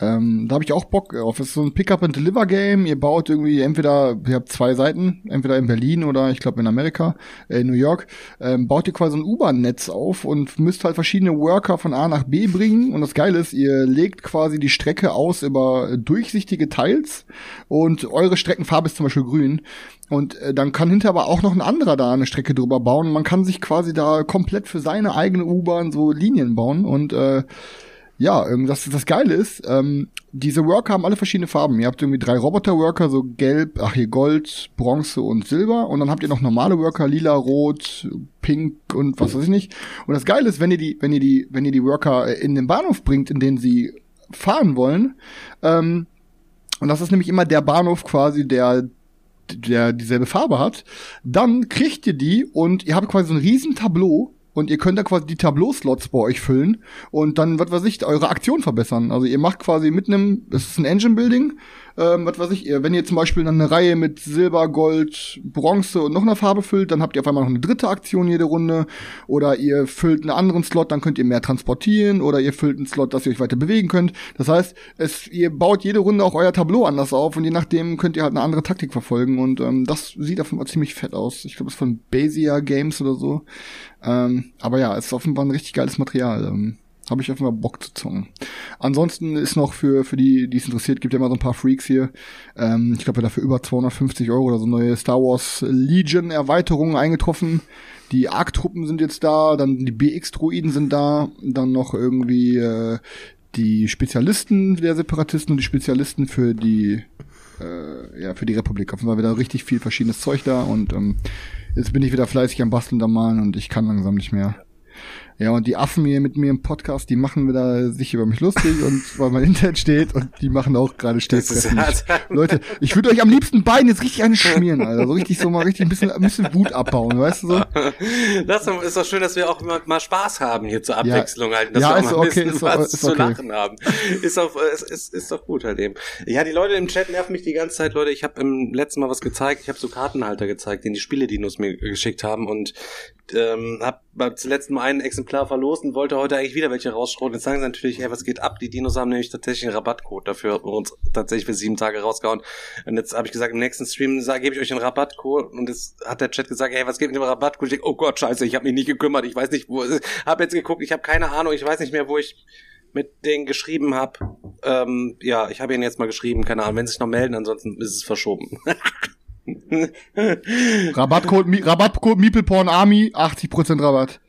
Ähm, da habe ich auch Bock drauf. Es ist so ein Pick-up-and-Deliver-Game. Ihr baut irgendwie entweder, ihr habt zwei Seiten, entweder in Berlin oder ich glaube in Amerika, äh, in New York, ähm, baut ihr quasi ein U-Bahn-Netz auf und müsst halt verschiedene Worker von A nach B bringen. Und das Geile ist, ihr legt quasi die Strecke aus über durchsichtige Teils und eure Streckenfarbe ist zum Beispiel grün. Und äh, dann kann hinterher aber auch noch ein anderer da eine Strecke drüber bauen. Man kann sich quasi da komplett für seine eigene U-Bahn so Linien bauen. Und äh, ja, ähm, das, das Geile ist, ähm, diese Worker haben alle verschiedene Farben. Ihr habt irgendwie drei Roboter-Worker, so gelb, ach hier Gold, Bronze und Silber. Und dann habt ihr noch normale Worker, lila, rot, pink und was weiß ich nicht. Und das Geile ist, wenn ihr die, wenn ihr die, wenn ihr die Worker äh, in den Bahnhof bringt, in den sie fahren wollen, ähm, und das ist nämlich immer der Bahnhof quasi, der der dieselbe Farbe hat, dann kriegt ihr die und ihr habt quasi so ein riesen Tableau und ihr könnt da quasi die Tableau-Slots bei euch füllen und dann, was weiß ich, eure Aktion verbessern. Also ihr macht quasi mit einem, es ist ein Engine-Building, ähm, was weiß ich, ihr, wenn ihr zum Beispiel eine Reihe mit Silber, Gold, Bronze und noch einer Farbe füllt, dann habt ihr auf einmal noch eine dritte Aktion jede Runde oder ihr füllt einen anderen Slot, dann könnt ihr mehr transportieren oder ihr füllt einen Slot, dass ihr euch weiter bewegen könnt. Das heißt, es, ihr baut jede Runde auch euer Tableau anders auf und je nachdem könnt ihr halt eine andere Taktik verfolgen und ähm, das sieht offenbar ziemlich fett aus. Ich glaube, es ist von Basia Games oder so. Ähm, aber ja, es ist offenbar ein richtig geiles Material. Ähm, habe ich offenbar Bock zu zocken. Ansonsten ist noch für, für die, die es interessiert, gibt ja immer so ein paar Freaks hier. Ähm, ich glaube, ja dafür über 250 Euro oder so neue Star Wars Legion Erweiterungen eingetroffen. Die ARC-Truppen sind jetzt da, dann die BX-Druiden sind da, dann noch irgendwie äh, die Spezialisten der Separatisten und die Spezialisten für die äh, ja, für die Republik. Auf jeden Fall wieder richtig viel verschiedenes Zeug da und ähm, jetzt bin ich wieder fleißig am Basteln da malen und ich kann langsam nicht mehr. Ja, und die Affen hier mit mir im Podcast, die machen wieder sich über mich lustig und weil mein Internet steht und die machen auch gerade ist- Leute, ich würde euch am liebsten beiden jetzt richtig eine schmieren, Alter. So richtig so mal richtig ein bisschen, ein bisschen Wut abbauen, weißt du so? Das ist doch schön, dass wir auch mal, mal Spaß haben hier zur Abwechslung halt, dass Ja, wir auch mal ein okay, bisschen ist- was ist zu okay. lachen haben. Ist, auch, ist, ist, ist doch gut halt eben. Ja, die Leute im Chat nerven mich die ganze Zeit, Leute. Ich habe im letzten Mal was gezeigt. Ich habe so Kartenhalter gezeigt, den die Spiele-Dinos mir geschickt haben und ähm, habe beim letzten Mal ein Exemplar verlost und wollte heute eigentlich wieder welche rausschroten. Jetzt sagen sie natürlich, hey, was geht ab? Die Dinos haben nämlich tatsächlich einen Rabattcode dafür uns tatsächlich für sieben Tage rausgehauen. Und jetzt habe ich gesagt, im nächsten Stream sag- gebe ich euch einen Rabattcode und jetzt hat der Chat gesagt, hey, was geht mit dem Rabattcode? Ich denk, oh Gott, scheiße, ich habe mich nicht gekümmert, ich weiß nicht, wo es ist. Hab jetzt geguckt, ich habe keine Ahnung, ich weiß nicht mehr, wo ich mit denen geschrieben habe. Ähm, ja, ich habe ihnen jetzt mal geschrieben, keine Ahnung, wenn sie sich noch melden, ansonsten ist es verschoben. Rabattcode, Rabattcode Meepleporn Army, 80% Rabatt.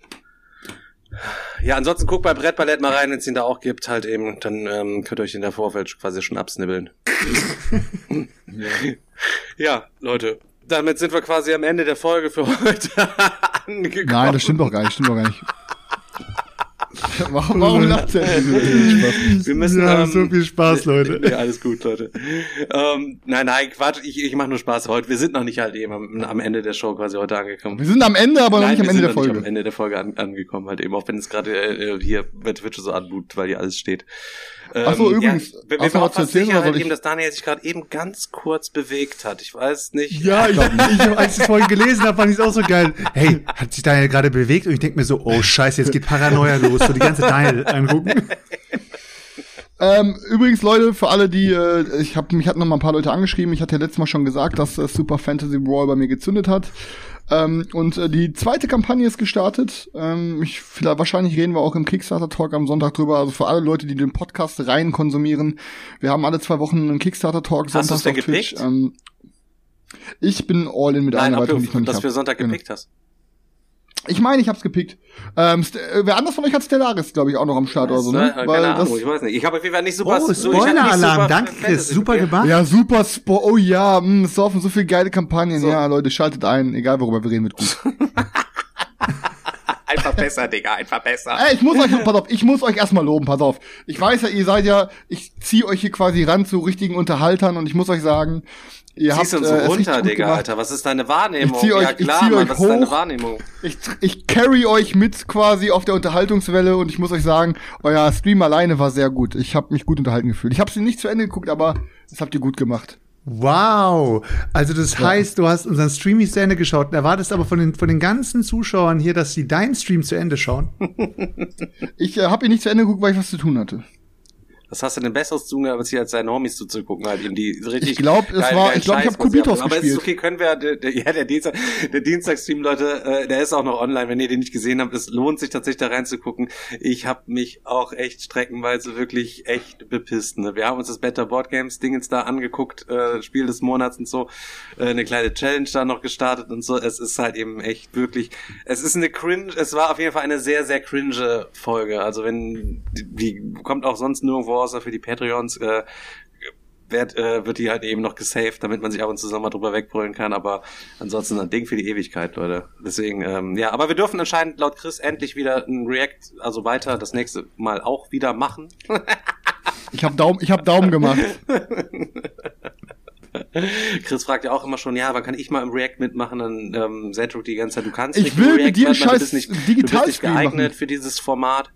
Ja, ansonsten guckt bei Brettballett mal rein, wenn es ihn da auch gibt, halt eben, dann ähm, könnt ihr euch in der Vorfeld quasi schon absnibbeln. ja, Leute, damit sind wir quasi am Ende der Folge für heute angekommen. Nein, das stimmt doch gar nicht, stimmt doch gar nicht. warum, warum lacht denn? Wir müssen Ja, ähm, so viel Spaß, Leute. Ja, alles gut, Leute. Ähm, nein, nein, Quatsch, ich, ich mache nur Spaß heute. Wir sind noch nicht halt eben am, am Ende der Show quasi heute angekommen. Wir sind am Ende, aber noch Nein, nicht am wir Ende sind der noch nicht Folge. am Ende der Folge an, angekommen, halt eben, auch wenn es gerade äh, hier bei Twitch so anbut, weil hier alles steht. Ähm, Ach so, übrigens, ja, mir hast du war was auch zu fast sicher, halt eben, dass Daniel sich gerade eben ganz kurz bewegt hat. Ich weiß nicht. Ja, ich, ich, als ich es vorhin gelesen habe, fand ich es auch so geil. Hey, hat sich Daniel gerade bewegt? Und ich denke mir so, oh scheiße, jetzt geht Paranoia los. So die ganze Daniel angucken. Ähm, übrigens, Leute, für alle, die, äh, ich habe mich hatten noch mal ein paar Leute angeschrieben. Ich hatte ja letztes Mal schon gesagt, dass äh, Super Fantasy Brawl bei mir gezündet hat. Ähm, und äh, die zweite Kampagne ist gestartet. Ähm, ich, vielleicht, wahrscheinlich reden wir auch im Kickstarter Talk am Sonntag drüber. Also für alle Leute, die den Podcast rein konsumieren. Wir haben alle zwei Wochen einen Kickstarter Talk Hast du's sonntags denn auf Twitch. gepickt? Ähm, ich bin all in mit Nein, einer ob Erweiterung, die ich noch du nicht das hab. für Sonntag Genau. gepickt hast. Ich meine, ich hab's gepickt. Ähm, äh, wer anders von euch hat Stellaris, glaube ich, auch noch am Start oder so, ne? Keine Ahnung, ich weiß nicht. Ich habe auf jeden Fall nicht super... Oh, hab nicht Spoiler-Alarm. super Danke, Chris. Super gemacht. Ja, super Spo Oh ja, mh, es laufen so viele geile Kampagnen. So. Ja, Leute, schaltet ein. Egal, worüber wir reden, wird gut. Einfach besser, Digga, einfach besser. Ey, ich muss euch, pass auf, ich muss euch erstmal loben, pass auf. Ich weiß ja, ihr seid ja, ich zieh euch hier quasi ran zu richtigen Unterhaltern und ich muss euch sagen, ihr Ziehst habt uns so äh, runter, Digga, gemacht. Alter. Was ist deine Wahrnehmung? Ich zieh euch- ja ich klar, zieh Mann, euch was ist deine hoch. Wahrnehmung? Ich, ich carry euch mit quasi auf der Unterhaltungswelle und ich muss euch sagen, euer Stream alleine war sehr gut. Ich habe mich gut unterhalten gefühlt. Ich habe sie nicht zu Ende geguckt, aber das habt ihr gut gemacht. Wow. Also das heißt, du hast unseren Stream nicht zu Ende geschaut und erwartest aber von den, von den ganzen Zuschauern hier, dass sie deinen Stream zu Ende schauen. Ich äh, habe ihn nicht zu Ende geguckt, weil ich was zu tun hatte. Was hast du denn besseres zu tun, als hier als deine Homies zuzugucken, halt eben die richtig. Ich glaub, es war- ich glaub, ich Scheiß, hab was sie Kubitos abmachen. Aber es ist okay, können wir, der, der, ja, der Dienstag, der Dienstagstream, Leute, äh, der ist auch noch online, wenn ihr den nicht gesehen habt. Es lohnt sich tatsächlich da reinzugucken. Ich habe mich auch echt streckenweise wirklich echt bepisst. Ne? Wir haben uns das Better Board Games Dingens da angeguckt, äh, Spiel des Monats und so, äh, eine kleine Challenge da noch gestartet und so. Es ist halt eben echt wirklich, es ist eine cringe, es war auf jeden Fall eine sehr, sehr cringe Folge. Also wenn, die, die kommt auch sonst nirgendwo außer für die Patreons, äh, wird, äh, wird die halt eben noch gesaved, damit man sich ab und zu mal drüber wegbrüllen kann, aber ansonsten ein Ding für die Ewigkeit, Leute. Deswegen, ähm, ja, aber wir dürfen anscheinend laut Chris endlich wieder ein React, also weiter das nächste Mal auch wieder machen. Ich habe Daumen, ich habe Daumen gemacht. Chris fragt ja auch immer schon, ja, wann kann ich mal im React mitmachen? Dann ähm, Zedruk die ganze Zeit, du kannst Ich nicht will im mit React dir einen mitmachen, du scheiß bist nicht, du bist nicht geeignet machen. für dieses Format.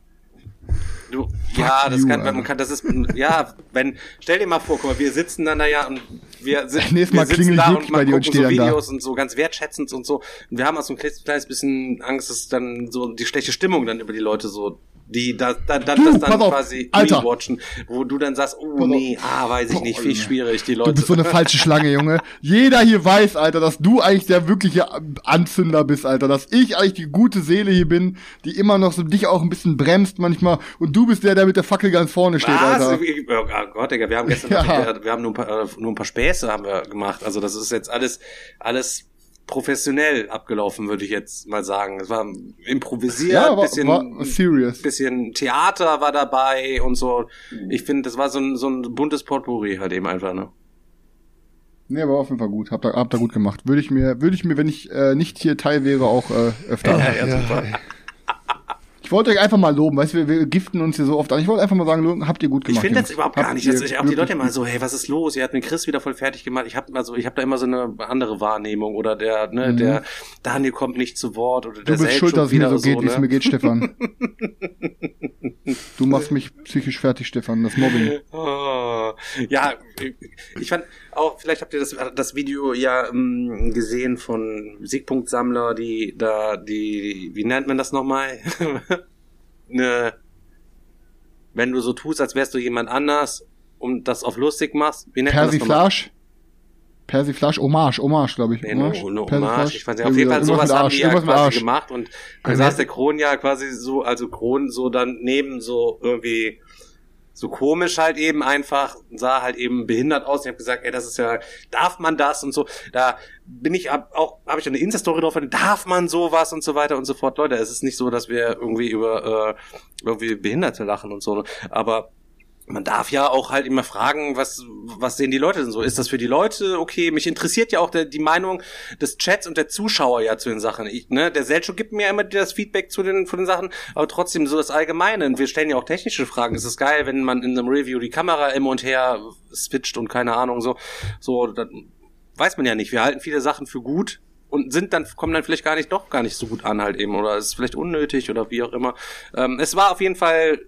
Du, ja, das you, kann, man kann, das ist, ja, wenn, stell dir mal vor, guck mal, wir sitzen dann da ja und wir sind, Nächstes wir Mal sitzen da und man gucken so dann da. Videos und so ganz wertschätzend und so. Und wir haben auch so ein kleines bisschen Angst, dass dann so die schlechte Stimmung dann über die Leute so, die da, da, da, Du, das dann auf, quasi Alter. watchen, wo du dann sagst, oh Pass auf. nee, ah, weiß ich nicht, viel schwierig, die Du Leute. bist so eine falsche Schlange, Junge. Jeder hier weiß, Alter, dass du eigentlich der wirkliche Anzünder bist, Alter. Dass ich eigentlich die gute Seele hier bin, die immer noch so dich auch ein bisschen bremst manchmal. Und du bist der, der mit der Fackel ganz vorne steht, Was? Alter. Oh Gott, Digga, wir haben gestern Ja. wir, wir haben nur ein, paar, äh, nur ein paar Späße haben wir gemacht. Also das ist jetzt alles, alles professionell abgelaufen, würde ich jetzt mal sagen. Es war improvisiert, Ja, war, bisschen, war serious. bisschen Theater war dabei und so. Ich finde, das war so ein, so ein buntes Potpourri halt eben einfach, ne? Nee, war auf jeden Fall gut. Habt ihr, habt ihr gut gemacht. Würde ich mir, würde ich mir, wenn ich äh, nicht hier Teil wäre, auch äh, öfter. Ja, ja, super. Ich wollte euch einfach mal loben, weißt du, wir, wir giften uns hier so oft an. Ich wollte einfach mal sagen, habt ihr gut gemacht. Ich finde das überhaupt Habt gar nicht. Also ich, auch die Leute immer so, hey, was ist los? Ihr habt den Chris wieder voll fertig gemacht. Ich habe also, ich habe da immer so eine andere Wahrnehmung oder der, ne, der Daniel kommt nicht zu Wort oder der Mhm. Du bist schuld, dass es mir wieder so geht, wie es ne? mir geht, Stefan. du machst mich psychisch fertig, Stefan, das Mobbing. Oh, ja, ich fand auch, vielleicht habt ihr das, das Video ja ähm, gesehen von Siegpunkt Sammler, die da, die, wie nennt man das nochmal? ne, wenn du so tust, als wärst du jemand anders und das auf lustig machst, wie nennt man das nochmal? Persiflage? Persiflage, Hommage, Hommage, glaube ich. Nee, no, no, Persiflage? Hommage. Ich weiß nicht, auf jeden Fall sowas haben die ja quasi Arsch. gemacht und da Also- saß der Kron ja quasi so, also Kron so daneben so irgendwie so komisch halt eben einfach, sah halt eben behindert aus. Ich habe gesagt, ey, das ist ja, darf man das und so. Da bin ich auch, habe ich eine Insta-Story drauf, darf man sowas und so weiter und so fort. Leute, es ist nicht so, dass wir irgendwie über äh, irgendwie Behinderte lachen und so. ne? Aber man darf ja auch halt immer fragen, was, was sehen die Leute denn so? Ist das für die Leute okay? Mich interessiert ja auch der, die Meinung des Chats und der Zuschauer ja zu den Sachen. Ich, ne, der Selchuk gibt mir immer das Feedback zu den, zu den Sachen, aber trotzdem so das Allgemeine. Und wir stellen ja auch technische Fragen. Es ist geil, wenn man in einem Review die Kamera immer und her switcht und keine Ahnung, so, so, dann weiß man ja nicht. Wir halten viele Sachen für gut und sind dann, kommen dann vielleicht gar nicht, doch gar nicht so gut an halt eben, oder es ist vielleicht unnötig oder wie auch immer. Ähm, es war auf jeden Fall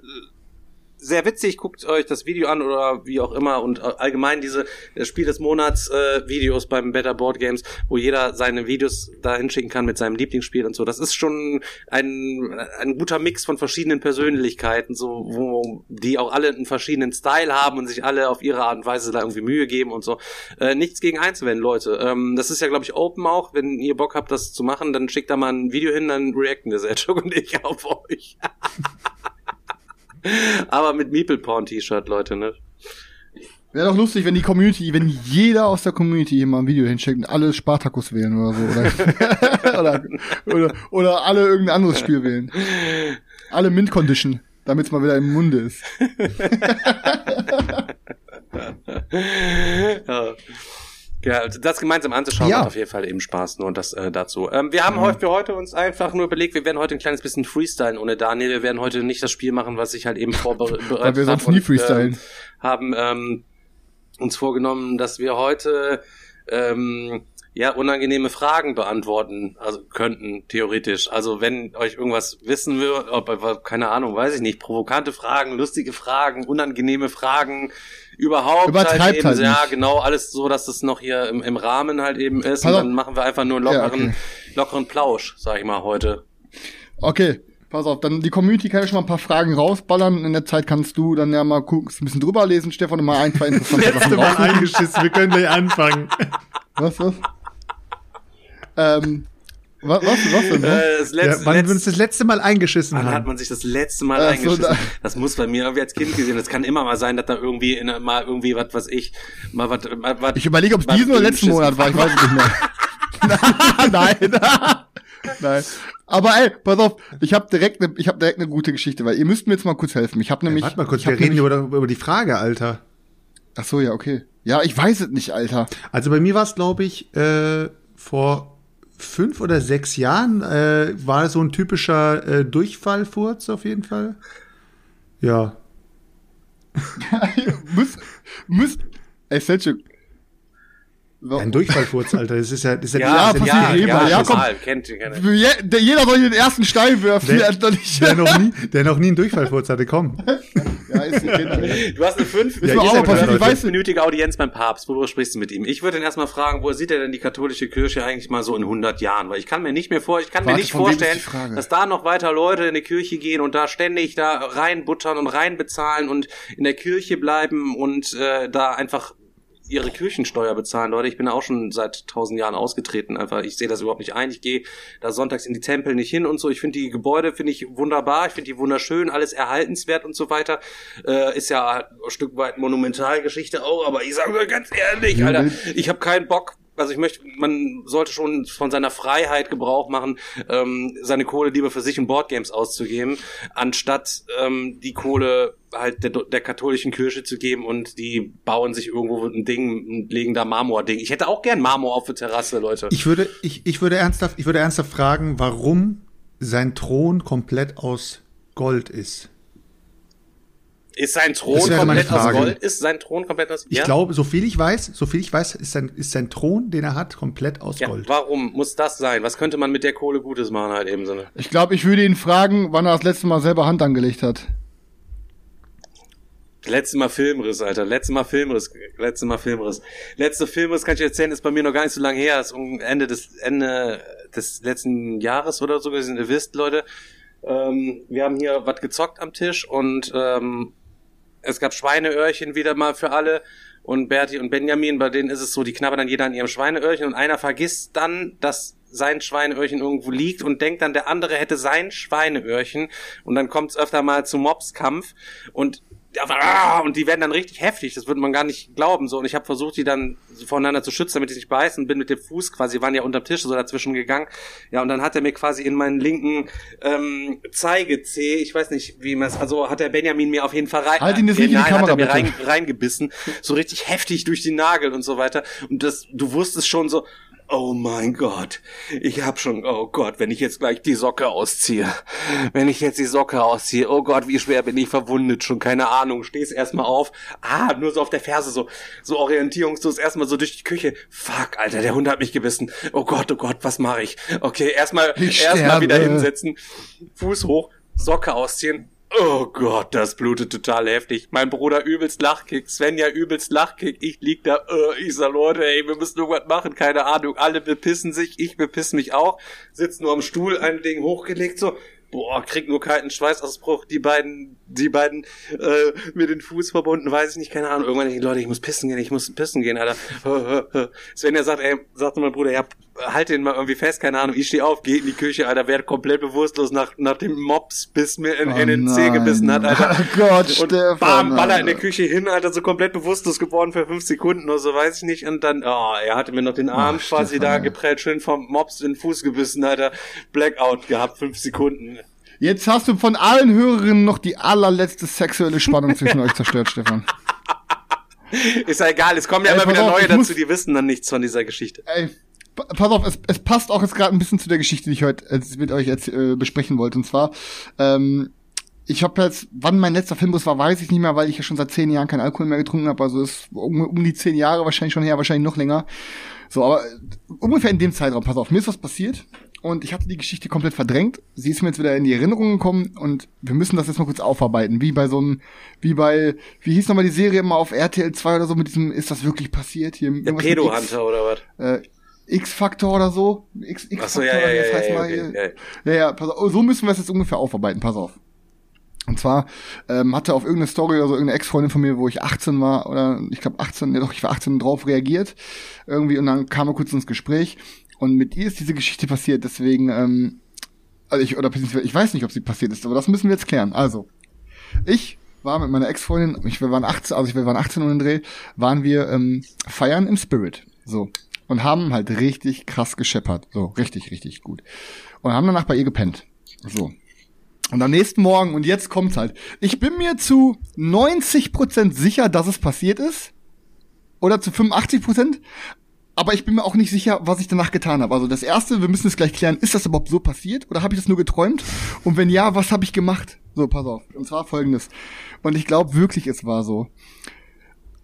sehr witzig, guckt euch das Video an oder wie auch immer und allgemein diese das Spiel des Monats äh, Videos beim Better Board Games, wo jeder seine Videos da hinschicken kann mit seinem Lieblingsspiel und so. Das ist schon ein, ein guter Mix von verschiedenen Persönlichkeiten, so wo die auch alle einen verschiedenen Style haben und sich alle auf ihre Art und Weise da irgendwie Mühe geben und so. Äh, nichts gegen einzuwenden, Leute. Ähm, das ist ja glaube ich Open auch, wenn ihr Bock habt, das zu machen, dann schickt da mal ein Video hin, dann reacten wir Selchuk und ich auf euch. Aber mit Meeple Porn T-Shirt, Leute, ne? Wäre doch lustig, wenn die Community, wenn jeder aus der Community hier mal ein Video hinschickt und alle Spartacus wählen oder so. Oder, oder, oder, oder alle irgendein anderes Spiel wählen. Alle Mint Condition, damit es mal wieder im Munde ist. ja. Ja, also das gemeinsam anzuschauen Ja. macht auf jeden Fall eben Spaß. Nur das äh, dazu. Ähm, wir Mhm. haben heute für heute uns einfach nur überlegt, wir werden heute ein kleines bisschen freestylen ohne Daniel. Wir werden heute nicht das Spiel machen, was ich halt eben vorbereitet habe. Weil wir sonst nie freestylen. Ähm, haben ähm, uns vorgenommen, dass wir heute ähm, ja unangenehme Fragen beantworten, also könnten theoretisch. Also wenn euch irgendwas wissen will, ob keine Ahnung, weiß ich nicht, provokante Fragen, lustige Fragen, unangenehme Fragen, überhaupt Übertreibt halt eben, halt ja nicht. genau alles so, dass das noch hier im, im Rahmen halt eben ist. Pass und auf. dann machen wir einfach nur einen lockeren, Ja, okay. lockeren Plausch, sag ich mal heute. Okay, pass auf, dann die Community kann ja schon mal ein paar Fragen rausballern. In der Zeit kannst du dann ja mal gucken, ein bisschen drüber lesen, Stefan, und mal ein, zwei interessante Letzte Sachen Mal eingeschissen, wir können gleich anfangen. Was, was? Ähm, was, was, was denn? ne? Äh, das Ja, letzte, wann wir letzte, uns das letzte Mal eingeschissen Wann hat man sich das letzte Mal Ach so, eingeschissen? da- das muss bei mir irgendwie als Kind gesehen. Das kann immer mal sein, dass da irgendwie in, mal irgendwie was, was ich, mal was, mal was. Ich überlege, ob es diesen oder letzten Monat war, ich weiß es nicht mehr. Nein. Nein. Aber ey, pass auf, ich habe direkt eine ich habe direkt eine gute Geschichte, weil ihr müsst mir jetzt mal kurz helfen. Ich habe nämlich Warte mal kurz, ich wir reden nämlich, über, über die Frage, Alter. Ach so, ja, okay. Ja, ich weiß es nicht, Alter. Also bei mir war es, glaube ich, äh, vor fünf oder sechs Jahren äh, war so ein typischer äh, Durchfallfurz auf jeden Fall. Ja. muss muss ey, Selchuk. Ein Durchfallfurz, Alter. Das ist ja, das ist ja, Ja, passiert ja, eh mal. Ja, komm. kennt, kennt. Je, der, jeder soll hier den ersten Stein werfen, Der- der, nicht. noch nie, der noch nie einen Durchfallfurz hatte. Komm. ja, ist nicht Du hast eine fünf, mir auch ich weiß- fünfminütige Audienz beim Papst. Worüber sprichst du mit ihm? Ich würde ihn erstmal fragen, wo sieht er denn die katholische Kirche eigentlich mal so in 100 Jahren? Weil ich kann mir nicht mehr vor, ich kann mir Warte, nicht wem ist vorstellen, dass da noch weiter Leute in die Kirche gehen und da ständig da reinbuttern und reinbezahlen und in der Kirche bleiben und äh, da einfach ihre Kirchensteuer bezahlen, Leute. Ich bin auch schon seit tausend Jahren ausgetreten. Einfach, ich sehe das überhaupt nicht ein. Ich gehe da sonntags in die Tempel nicht hin und so. Ich finde die Gebäude finde ich wunderbar. Ich finde die wunderschön, alles erhaltenswert und so weiter. Äh, ist ja ein Stück weit Monumentalgeschichte auch. Aber ich sage euch ganz ehrlich, Alter, ich habe keinen Bock. Also ich möchte, man sollte schon von seiner Freiheit Gebrauch machen, ähm, seine Kohle lieber für sich und Boardgames auszugeben, anstatt ähm, die Kohle halt der, der katholischen Kirche zu geben und die bauen sich irgendwo ein Ding und legen da Marmor-Ding. Ich hätte auch gern Marmor auf der Terrasse, Leute. Ich würde, ich, ich würde ernsthaft, ich würde ernsthaft fragen, warum sein Thron komplett aus Gold ist. Ist sein Thron komplett aus. Gold? Ist sein Thron komplett aus Ich glaube, so viel ich weiß, so viel ich weiß, ist sein, ist sein Thron, den er hat, komplett aus ja, Gold. warum muss das sein? Was könnte man mit der Kohle Gutes machen halt eben so? Ich glaube, ich würde ihn fragen, wann er das letzte Mal selber Hand angelegt hat. Letztes Mal Filmriss, Alter. Letztes Mal Filmriss. Letztes Mal Filmriss. Letzte Filmriss kann ich erzählen, ist bei mir noch gar nicht so lange her. Ist um Ende des Ende des letzten Jahres oder so gewesen. Ihr wisst, Leute, ähm, wir haben hier was gezockt am Tisch und ähm, es gab Schweineöhrchen wieder mal für alle. Und Berti und Benjamin, bei denen ist es so, die knabbern dann jeder an ihrem Schweineöhrchen und einer vergisst dann, dass sein Schweineöhrchen irgendwo liegt und denkt dann, der andere hätte sein Schweineöhrchen und dann kommt es öfter mal zu Mobskampf und und die werden dann richtig heftig, das würde man gar nicht glauben so. Und ich habe versucht, die dann voneinander zu schützen, damit die sich beißen, bin mit dem Fuß quasi, waren ja unterm Tisch so dazwischen gegangen, ja und dann hat er mir quasi in meinen linken ähm, Zeigezeh, ich weiß nicht, wie man es, also hat der Benjamin mir auf jeden Fall rein, Halt ihn jetzt nicht in die Nein, hat er Kamera, mir rein, reingebissen, so richtig heftig durch die Nagel und so weiter. Und das, du wusstest schon so, oh mein Gott, ich hab schon, oh Gott, wenn ich jetzt gleich die Socke ausziehe, wenn ich jetzt die Socke ausziehe, oh Gott, wie schwer bin ich verwundet, schon keine Ahnung, stehst erstmal auf, ah, nur so auf der Ferse, so, so orientierungslos, erstmal so durch die Küche, fuck, Alter, der Hund hat mich gebissen, oh Gott, oh Gott, was mache ich? Okay, erstmal, erstmal wieder hinsetzen, Fuß hoch, Socke ausziehen, Oh Gott, das blutet total heftig. Mein Bruder übelst Lachkick, Svenja übelst Lachkick. Ich lieg da, äh, ich sag, Leute, ey, wir müssen irgendwas machen, keine Ahnung. Alle bepissen sich, ich bepiss mich auch. Sitz nur am Stuhl, ein Ding hochgelegt, so. Boah, krieg nur kalten Schweißausbruch. Die beiden, die beiden, äh, mir den Fuß verbunden, weiß ich nicht, keine Ahnung. Irgendwann denke ich, Leute, ich muss pissen gehen, ich muss pissen gehen, Alter. Svenja sagt, ey, sagt mein Bruder, ja, halt den mal irgendwie fest, keine Ahnung. Ich stehe auf, geh in die Küche, Alter, werd komplett bewusstlos nach, nach dem Mops, bis mir in, in den Oh Zeh gebissen hat. Alter. Oh Gott, und Stefan, bam, baller in der. Küche hin, Alter, so komplett bewusstlos geworden für fünf Sekunden oder so, weiß ich nicht. Und dann, oh, er hatte mir noch den Arm Ach, quasi Stefan, da geprellt, schön vom Mops in den Fuß gebissen, Alter. Blackout gehabt, fünf Sekunden. Jetzt hast du von allen Hörerinnen noch die allerletzte sexuelle Spannung zwischen euch zerstört, Stefan. Ist ja egal, es kommen ja Ey, immer wieder auf, neue dazu, die wissen dann nichts von dieser Geschichte. Ey, pass auf, es, es passt auch jetzt gerade ein bisschen zu der Geschichte, die ich heute äh, mit euch jetzt äh, besprechen wollte. Und zwar, ähm, ich habe jetzt, wann mein letzter Filmbus war, weiß ich nicht mehr, weil ich ja schon seit zehn Jahren keinen Alkohol mehr getrunken habe. Also ist um, um die zehn Jahre wahrscheinlich schon her, wahrscheinlich noch länger. So, aber äh, ungefähr in dem Zeitraum, pass auf, mir ist was passiert und ich hatte die Geschichte komplett verdrängt. Sie ist mir jetzt wieder in die Erinnerung gekommen und wir müssen das jetzt mal kurz aufarbeiten. Wie bei so einem, wie bei, wie hieß nochmal die Serie immer auf RTL 2 oder so mit diesem, ist das wirklich passiert? Hier, Der Pedo-Hunter oder was? äh, X-Faktor oder so. X, X Ach so, ja, ja, das heißt ja, mal okay, hier. ja. ja, pass auf. So müssen wir es jetzt ungefähr aufarbeiten, pass auf. Und zwar ähm, hatte auf irgendeine Story oder so irgendeine Ex-Freundin von mir, wo ich 18 war, oder ich glaube 18, ja doch, ich war 18 drauf reagiert. Irgendwie, und dann kam er kurz ins Gespräch. Und mit ihr ist diese Geschichte passiert, deswegen, ähm, also ich, oder ich weiß nicht, ob sie passiert ist, aber das müssen wir jetzt klären. Also, ich war mit meiner Ex-Freundin, ich, wir waren 18, also ich, wir waren 18 und im Dreh, waren wir ähm, feiern im Spirit. So. Und haben halt richtig krass gescheppert. So, richtig, richtig gut. Und haben danach bei ihr gepennt. So. Und am nächsten Morgen, und jetzt kommt's halt. Ich bin mir zu 90% sicher, dass es passiert ist. Oder zu 85%. Aber ich bin mir auch nicht sicher, was ich danach getan habe. Also das erste, wir müssen es gleich klären, ist das überhaupt so passiert? Oder habe ich das nur geträumt? Und wenn ja, was habe ich gemacht? So, pass auf. Und zwar folgendes. Und ich glaube wirklich, es war so.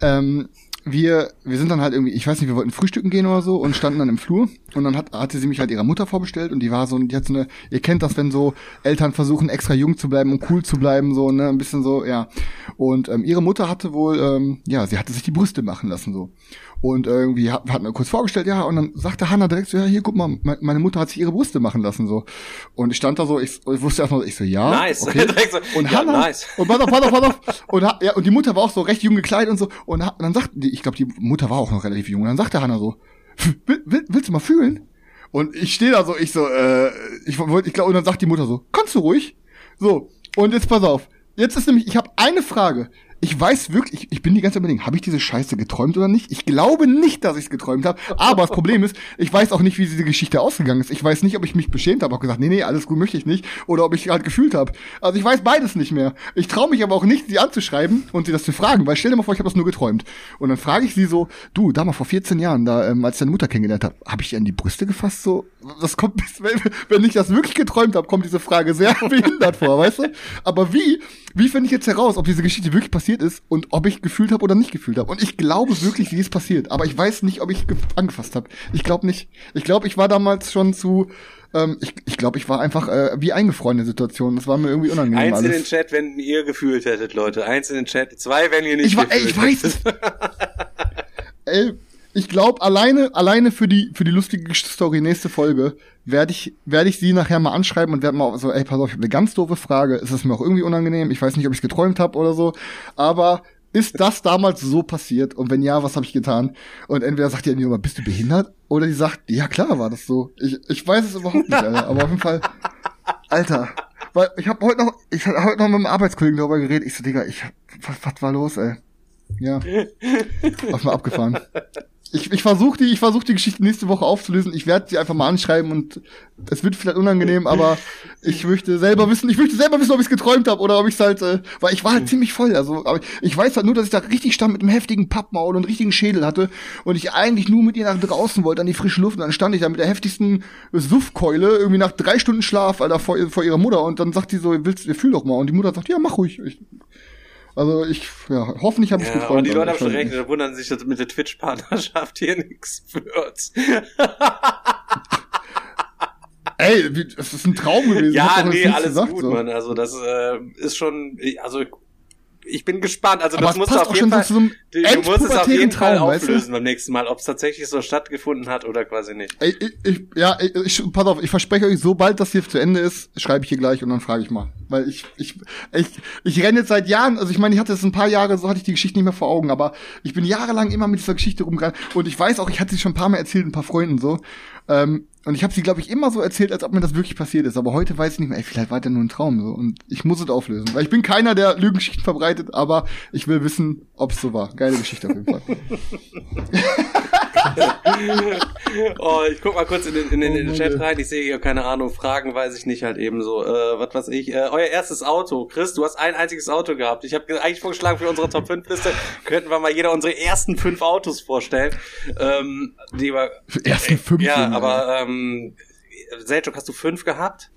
Ähm, wir, wir sind dann halt irgendwie, ich weiß nicht, wir wollten frühstücken gehen oder so und standen dann im Flur und dann hat, hatte sie mich halt ihrer Mutter vorbestellt und die war so, die hat so eine, ihr kennt das, wenn so Eltern versuchen extra jung zu bleiben und cool zu bleiben, so, ne, ein bisschen so, ja. Und ähm, ihre Mutter hatte wohl, ähm, ja, sie hatte sich die Brüste machen lassen, so. Und irgendwie hat, hat mir kurz vorgestellt, ja, und dann sagte Hanna direkt so, ja, hier, guck mal, me meine Mutter hat sich ihre Brüste machen lassen, so. Und ich stand da so, ich, ich wusste erstmal, ich so, ja. Nice. Okay. So, und ja, Hanna, nice. und pass auf, pass auf, pass auf. Und, ja, und die Mutter war auch so recht jung gekleidet und so. Und, und dann sagt, ich glaube, die Mutter war auch noch relativ jung. Und dann sagte Hanna so, will, will, willst du mal fühlen? Und ich stehe da so, ich so, äh, ich wollte, ich glaube, und dann sagt die Mutter so, kannst du ruhig? So, und jetzt pass auf. Jetzt ist nämlich, ich habe eine Frage. Ich weiß wirklich, ich, ich bin die ganze Zeit überlegen, habe ich diese Scheiße geträumt oder nicht? Ich glaube nicht, dass ich es geträumt habe. Aber das Problem ist, ich weiß auch nicht, wie diese Geschichte ausgegangen ist. Ich weiß nicht, ob ich mich beschämt habe, habe gesagt, nee, nee, alles gut möchte ich nicht. Oder ob ich halt gefühlt habe. Also ich weiß beides nicht mehr. Ich traue mich aber auch nicht, sie anzuschreiben und sie das zu fragen, weil stell dir mal vor, ich habe das nur geträumt. Und dann frage ich sie so, du, damals vor 14 Jahren, da, ähm, als ich deine Mutter kennengelernt habe, habe ich ihr an die Brüste gefasst? So, das kommt, wenn, wenn ich das wirklich geträumt habe, kommt diese Frage sehr behindert vor, weißt du? Aber wie, wie finde ich jetzt heraus, ob diese Geschichte wirklich passiert ist und ob ich gefühlt habe oder nicht gefühlt habe? Und ich glaube wirklich, sie ist passiert, aber ich weiß nicht, ob ich angefasst habe. Ich glaube nicht. Ich glaube, ich war damals schon zu ähm, ich ich glaube, ich war einfach äh, wie eingefroren in der Situation. Das war mir irgendwie unangenehm. Eins alles. in den Chat, wenn ihr gefühlt hättet, Leute. Eins in den Chat. Zwei, wenn ihr nicht ich, war, gefühlt ey, ich weiß es. ey, ich glaube, alleine, alleine für die, für die lustige Story nächste Folge werde ich, werde ich sie nachher mal anschreiben und werde mal so, ey, pass auf, ich habe eine ganz doofe Frage. Ist mir auch irgendwie unangenehm. Ich weiß nicht, ob ich es geträumt habe oder so. Aber ist das damals so passiert? Und wenn ja, was habe ich getan? Und entweder sagt die immer, bist du behindert? Oder die sagt, ja klar war das so. Ich, ich weiß es überhaupt nicht, Alter. Aber auf jeden Fall, Alter. Weil ich habe heute noch, ich habe heute noch mit einem Arbeitskollegen darüber geredet. Ich so, Digga, ich, was, was war los, ey? Ja. Auf mal abgefahren ich, ich versuche die, ich versuche die Geschichte nächste Woche aufzulösen. Ich werde sie einfach mal anschreiben und es wird vielleicht unangenehm, aber ich möchte selber wissen, ich möchte selber wissen, ob ich es geträumt habe oder ob ich es halt, äh, weil ich war halt ziemlich voll. Also, aber ich weiß halt nur, dass ich da richtig stand mit einem heftigen Pappmaul und richtigen Schädel hatte und ich eigentlich nur mit ihr nach draußen wollte an die frische Luft und dann stand ich da mit der heftigsten Suffkeule irgendwie nach drei Stunden Schlaf, Alter, vor, vor ihrer Mutter und dann sagt die so, willst, du, fühl doch mal und die Mutter sagt, ja, mach ruhig. Ich, also ich, ja, hoffentlich habe ich ja, geträumt. Aber die Leute haben schon recht, da wundern sich, dass mit der Twitch-Partnerschaft hier nichts wird. Ey, das ist ein Traum gewesen. Ja, nee, alles gesagt, gut, so. Mann. Also das äh, ist schon, also ich bin gespannt. Also aber das musst du auf jeden Fall, so du, du musst es auf jeden Fall auflösen weißt du? beim nächsten Mal, ob es tatsächlich so stattgefunden hat oder quasi nicht. Ey, ich, ich, ja, ich, pass auf, ich verspreche euch, sobald das hier zu Ende ist, schreibe ich hier gleich und dann frage ich mal. Weil ich, ich, ich, ich renne jetzt seit Jahren, also ich meine, ich hatte es ein paar Jahre, so hatte ich die Geschichte nicht mehr vor Augen, aber ich bin jahrelang immer mit dieser Geschichte rumgerannt und ich weiß auch, ich hatte sie schon ein paar Mal erzählt, ein paar Freunden so. Ähm, und ich habe sie, glaube ich, immer so erzählt, als ob mir das wirklich passiert ist. Aber heute weiß ich nicht mehr, ey, vielleicht war das nur ein Traum. so Und ich muss es auflösen. Weil ich bin keiner, der Lügengeschichten verbreitet, aber ich will wissen, ob es so war. Geile Geschichte auf jeden Fall. oh, ich guck mal kurz in den, in den, in den Chat rein. Ich sehe hier keine Ahnung, Fragen weiß ich nicht halt eben so. Äh, was weiß ich. Äh, euer erstes Auto. Chris, du hast ein einziges Auto gehabt. Ich habe eigentlich vorgeschlagen, für unsere Top 5 Liste könnten wir mal jeder unsere ersten fünf Autos vorstellen. Ähm, die wir, ersten fünf? Ja, aber ähm, Selchuk, hast du fünf gehabt?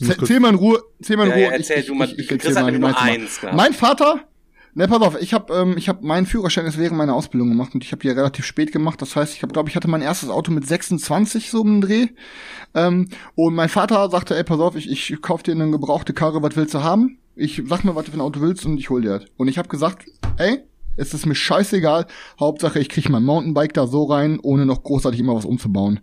Zähl mal in Ruhe, zähl mal in Ruhe. Ja, ja, erzähl ich, du mal, ich, ich, ich Chris hat nur eins gehabt. Mein Vater Ne, pass auf, ich habe ähm, ich hab meinen Führerschein jetzt während meiner Ausbildung gemacht und ich habe die ja relativ spät gemacht. Das heißt, ich habe, glaube ich, hatte mein erstes Auto mit 26 so im Dreh. Ähm, und mein Vater sagte, ey, pass auf, ich, ich kauf dir eine gebrauchte Karre, was willst du haben? Ich sag mir, was du für ein Auto willst und ich hol dir das. Und ich habe gesagt, ey, es ist mir scheißegal. Hauptsache, ich kriege mein Mountainbike da so rein, ohne noch großartig immer was umzubauen.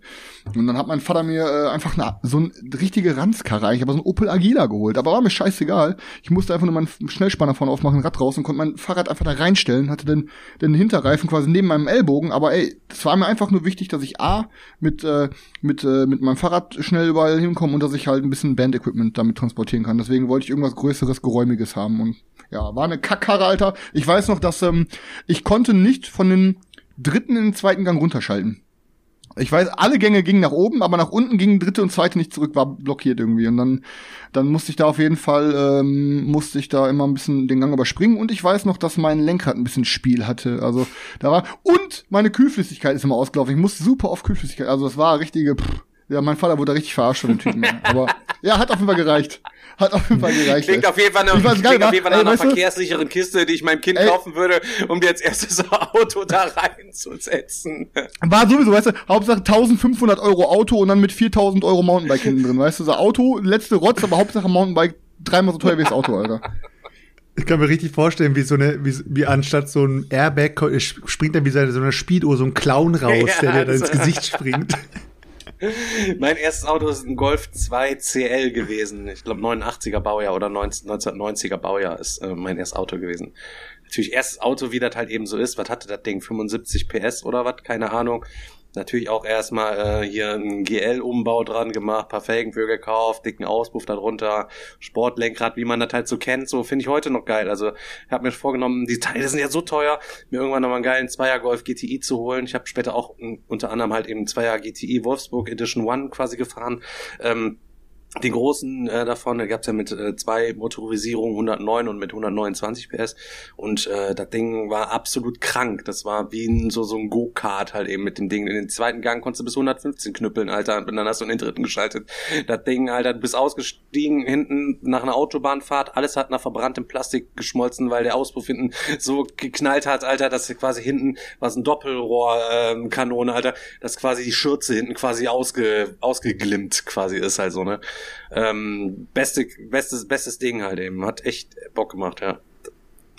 Und dann hat mein Vater mir äh, einfach eine, so eine richtige Ranzkarre, ich habe so ein Opel Agila geholt. Aber war mir scheißegal. Ich musste einfach nur meinen Schnellspanner vorne aufmachen, Rad raus und konnte mein Fahrrad einfach da reinstellen. Hatte den, den Hinterreifen quasi neben meinem Ellbogen. Aber ey, es war mir einfach nur wichtig, dass ich A, mit, äh, mit, äh, mit meinem Fahrrad schnell überall hinkomme und dass ich halt ein bisschen Bandequipment damit transportieren kann. Deswegen wollte ich irgendwas Größeres, Geräumiges haben. Und ja, war eine Kackkarre, Alter. Ich weiß noch, dass ähm, ich konnte nicht von den dritten in den zweiten Gang runterschalten. Ich weiß, alle Gänge gingen nach oben, aber nach unten ging dritte und zweite nicht zurück, war blockiert irgendwie. Und dann, dann musste ich da auf jeden Fall, ähm, musste ich da immer ein bisschen den Gang überspringen. Und ich weiß noch, dass mein Lenkrad ein bisschen Spiel hatte. Also da war und meine Kühlflüssigkeit ist immer ausgelaufen. Ich musste super auf Kühlflüssigkeit. Also das war richtige. Pff, ja, mein Vater wurde richtig verarscht von den Typen. aber ja, hat auf jeden Fall gereicht. Hat auf jeden Fall gereicht. Klingt auf jeden Fall, eine, klingt geil, auf jeden Fall nach einer verkehrssicheren Kiste, die ich meinem Kind ey, kaufen würde, um dir als erstes Auto da reinzusetzen. War sowieso, weißt du, Hauptsache 1500 Euro Auto und dann mit 4000 Euro Mountainbike hinten drin, weißt du, so Auto, letzte Rotz, aber Hauptsache Mountainbike dreimal so teuer wie das Auto, Alter. Ich kann mir richtig vorstellen, wie so eine, wie, wie anstatt so ein Airbag springt dann wie so eine Speedo so ein Clown raus, ja, der dir dann ins Gesicht springt. Mein erstes Auto ist ein Golf 2 CL gewesen. Ich glaube 89er Baujahr oder 19, 1990er Baujahr ist äh, mein erstes Auto gewesen. Natürlich erstes Auto, wie das halt eben so ist. Was hatte das Ding? 75 PS oder was? Keine Ahnung. Natürlich auch erstmal äh, hier einen GL-Umbau dran gemacht, paar Felgen für gekauft, dicken Auspuff darunter, Sportlenkrad, wie man das halt so kennt, so finde ich heute noch geil. Also ich habe mir vorgenommen, die Teile sind ja so teuer, mir irgendwann nochmal einen geilen Zweier Golf GTI zu holen. Ich habe später auch unter anderem halt eben Zweier GTI Wolfsburg Edition One quasi gefahren. Ähm, die großen äh, davon, da gab's ja mit äh, zwei Motorisierungen 109 und mit 129 PS und äh, das Ding war absolut krank. Das war wie ein, so so ein Go-Kart halt eben mit dem Ding. In den zweiten Gang konntest du bis 115 knüppeln, Alter, und dann hast du in den dritten geschaltet. Das Ding, Alter, du bist ausgestiegen hinten nach einer Autobahnfahrt, alles hat nach verbranntem Plastik geschmolzen, weil der Auspuff hinten so geknallt hat, Alter, dass quasi hinten war so ein Doppelrohrkanone, ähm, Kanone, Alter, dass quasi die Schürze hinten quasi ausge, ausgeglimmt quasi ist halt so, ne? Ähm, beste, bestes, bestes Ding halt eben. Hat echt Bock gemacht, ja.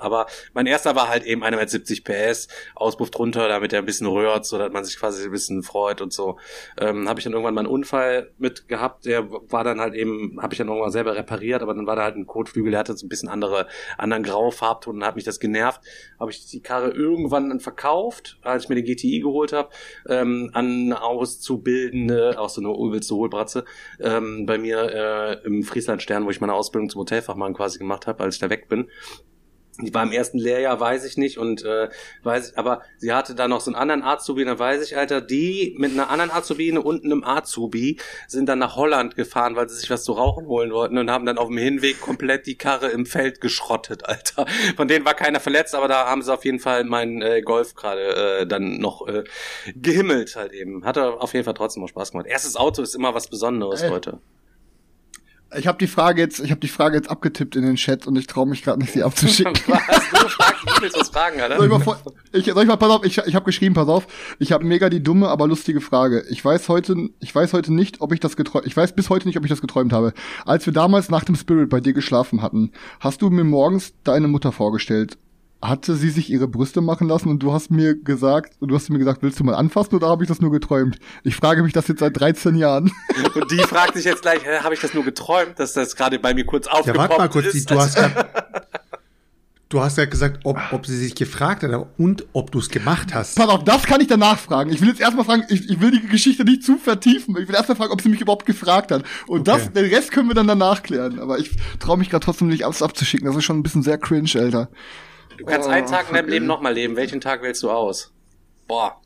Aber mein erster war halt eben einer mit 70 PS, Auspuff drunter, damit er ein bisschen rührt, so dass man sich quasi ein bisschen freut und so. Ähm, habe ich dann irgendwann mal einen Unfall mit gehabt, der war dann halt eben, habe ich dann irgendwann selber repariert, aber dann war da halt ein Kotflügel, der hatte so ein bisschen andere, anderen Graufarbton und hat mich das genervt. Habe ich die Karre irgendwann dann verkauft, als ich mir den GTI geholt habe, ähm, an Auszubildende, auch so eine übelste Hohlbratze, ähm, bei mir äh, im Friesland Stern, wo ich meine Ausbildung zum Hotelfachmann quasi gemacht habe, als ich da weg bin. Die war im ersten Lehrjahr, weiß ich nicht, und äh, weiß ich, aber sie hatte da noch so einen anderen Azubi, dann weiß ich, Alter, die mit einer anderen Azubine und einem Azubi sind dann nach Holland gefahren, weil sie sich was zu rauchen holen wollten und haben dann auf dem Hinweg komplett die Karre im Feld geschrottet, Alter. Von denen war keiner verletzt, aber da haben sie auf jeden Fall meinen äh, Golf gerade äh, dann noch äh, gehimmelt halt eben. Hatte auf jeden Fall trotzdem noch Spaß gemacht. Erstes Auto ist immer was Besonderes, äh. Leute. Ich habe die Frage jetzt, ich habe die Frage jetzt abgetippt in den Chat und ich traue mich gerade nicht, sie abzuschicken. was? Du fragst, du willst was fragen, oder? Soll ich mal, ich, soll ich mal pass auf, ich, ich habe geschrieben, pass auf, ich habe mega die dumme, aber lustige Frage. Ich weiß heute, ich weiß heute nicht, ob ich das geträumt, ich weiß bis heute nicht, ob ich das geträumt habe. Als wir damals nach dem Spirit bei dir geschlafen hatten, hast du mir morgens deine Mutter vorgestellt hatte sie sich ihre Brüste machen lassen und du hast mir gesagt, du hast mir gesagt, willst du mal anfassen oder habe ich das nur geträumt? Ich frage mich das jetzt seit 13 Jahren. Und die fragt sich jetzt gleich, habe ich das nur geträumt, dass das gerade bei mir kurz aufgepoppt ja, warte mal kurz, ist? Du hast grad, Du hast ja gesagt, ob, ob sie sich gefragt hat und ob du es gemacht hast. Pass auf, das kann ich danach fragen. Ich will jetzt erstmal fragen, ich, ich will die Geschichte nicht zu vertiefen. Ich will erstmal fragen, ob sie mich überhaupt gefragt hat. Und okay. das, den Rest können wir dann danach klären. Aber ich traue mich gerade trotzdem nicht alles abzuschicken. Das ist schon ein bisschen sehr cringe, Alter. Du kannst oh, einen Tag in deinem Leben nochmal leben. Welchen Tag wählst du aus? Boah.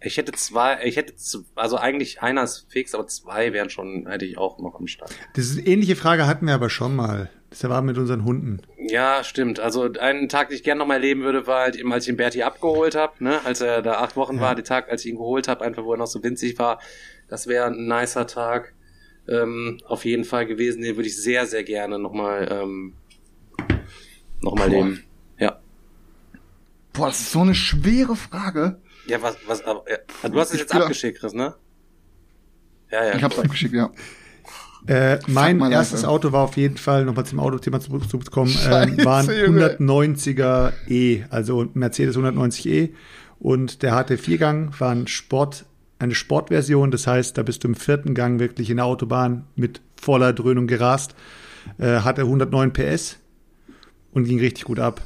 Ich hätte zwei, ich hätte, also eigentlich einer ist fix, aber zwei wären schon, hätte ich auch noch am Start. Diese ähnliche Frage hatten wir aber schon mal. Das war mit unseren Hunden. Ja, stimmt. Also einen Tag, den ich gerne nochmal leben würde, war halt eben, als ich den Berti abgeholt habe, ne? als er da acht Wochen ja. war, der Tag, als ich ihn geholt habe, einfach wo er noch so winzig war. Das wäre ein nicer Tag. Ähm, auf jeden Fall gewesen. Den würde ich sehr, sehr gerne nochmal ähm, noch leben. Boah, das ist so eine schwere Frage. Ja, was, was, aber, ja. du hast es jetzt abgeschickt, Chris, ne? Ja, ja. Ich hab's abgeschickt, ja. Äh, mein erstes Alter. Auto war auf jeden Fall, nochmal zum Autothema zurückzukommen, äh, war ein 190er E, also Mercedes 190e. Und der hatte Viergang, war ein Sport, eine Sportversion. Das heißt, da bist du im vierten Gang wirklich in der Autobahn mit voller Dröhnung gerast. Äh, hatte 109 PS und ging richtig gut ab.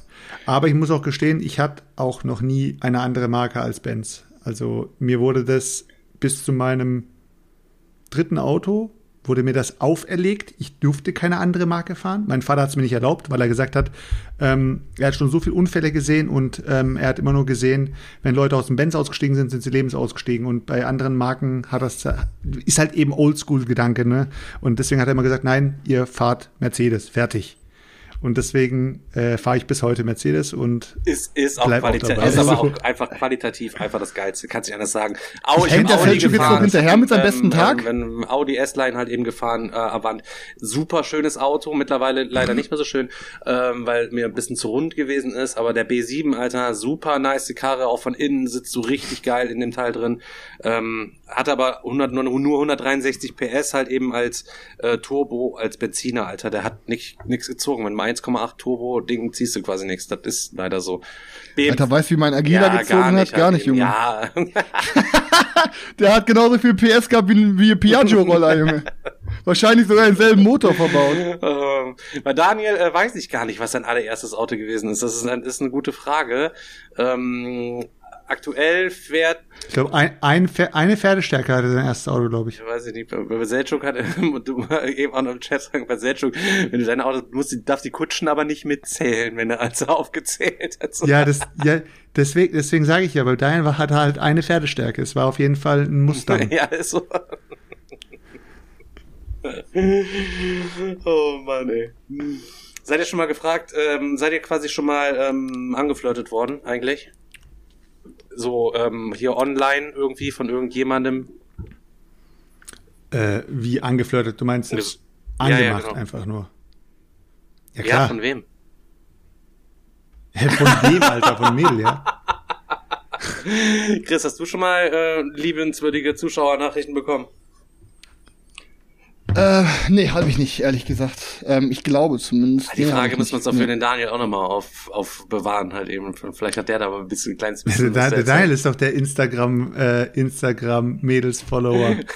Aber ich muss auch gestehen, ich hatte auch noch nie eine andere Marke als Benz. Also mir wurde das bis zu meinem dritten Auto, wurde mir das auferlegt. Ich durfte keine andere Marke fahren. Mein Vater hat es mir nicht erlaubt, weil er gesagt hat, ähm, er hat schon so viele Unfälle gesehen und ähm, er hat immer nur gesehen, wenn Leute aus dem Benz ausgestiegen sind, sind sie lebens ausgestiegen. Und bei anderen Marken hat das ist halt eben Oldschool-Gedanke, ne? Und deswegen hat er immer gesagt, nein, ihr fahrt Mercedes, fertig. Und deswegen äh, fahre ich bis heute Mercedes und ist, ist auch, qualitativ, ist aber auch einfach qualitativ einfach das Geilste, kannst du nicht anders sagen. Au, ich Hängt der Audi gefahren, jetzt hinterher mit seinem ähm, besten Tag? Ähm, wenn Audi S-Line halt eben gefahren, äh, Avant. Super schönes Auto, mittlerweile leider nicht mehr so schön, ähm, weil mir ein bisschen zu rund gewesen ist, aber der B7, Alter, super nice Karre, auch von innen sitzt so richtig geil in dem Teil drin. Ähm, hat aber 100, nur 163 PS halt eben als äh, Turbo, als Benziner, Alter. Der hat nichts gezogen. Wenn man 1,8 Turbo Ding ziehst du quasi nichts. Das ist leider so. BM Alter, weißt du, wie mein Agila ja, gezogen gar nicht, hat? Gar nicht, Junge. Ja. Der hat genauso viel PS gehabt wie, wie Piaggio-Roller, Junge. Wahrscheinlich sogar denselben Motor verbaut. Ähm, bei Daniel äh, weiß ich gar nicht, was sein allererstes Auto gewesen ist. Das ist, ist eine gute Frage. Ähm, aktuell fährt. Ich glaube, ein, ein, eine Pferdestärke hatte sein erstes Auto, glaube ich. Ich weiß nicht, bei Seltschuk hat und du eben auch noch im Chat sagen, bei Seltschuk, wenn du dein Auto, musst, darfst die Kutschen aber nicht mitzählen, wenn er also aufgezählt hat. Ja, das, ja, deswegen, deswegen sage ich ja, weil dein war, hat halt eine Pferdestärke. Es war auf jeden Fall ein Mustang. ja, ist so. oh Mann, ey. Seid ihr schon mal gefragt, ähm, seid ihr quasi schon mal ähm, angeflirtet worden, eigentlich? So, ähm, hier online irgendwie von irgendjemandem? Äh, wie angeflirtet? Du meinst es Ja, ja, angemacht genau. einfach nur. Ja, Ja, klar. von wem? Von wem, Alter? Von Mädel, ja? Chris, hast du schon mal äh, liebenswürdige Zuschauernachrichten bekommen? Äh, nee, habe ich nicht, ehrlich gesagt. Ähm, ich glaube zumindest. Die Frage ich müssen wir uns doch für den Daniel auch nochmal auf, auf bewahren halt eben. Vielleicht hat der da aber ein bisschen ein kleines bisschen. der, der. Daniel ist doch der Instagram, äh, Instagram Mädels-Follower.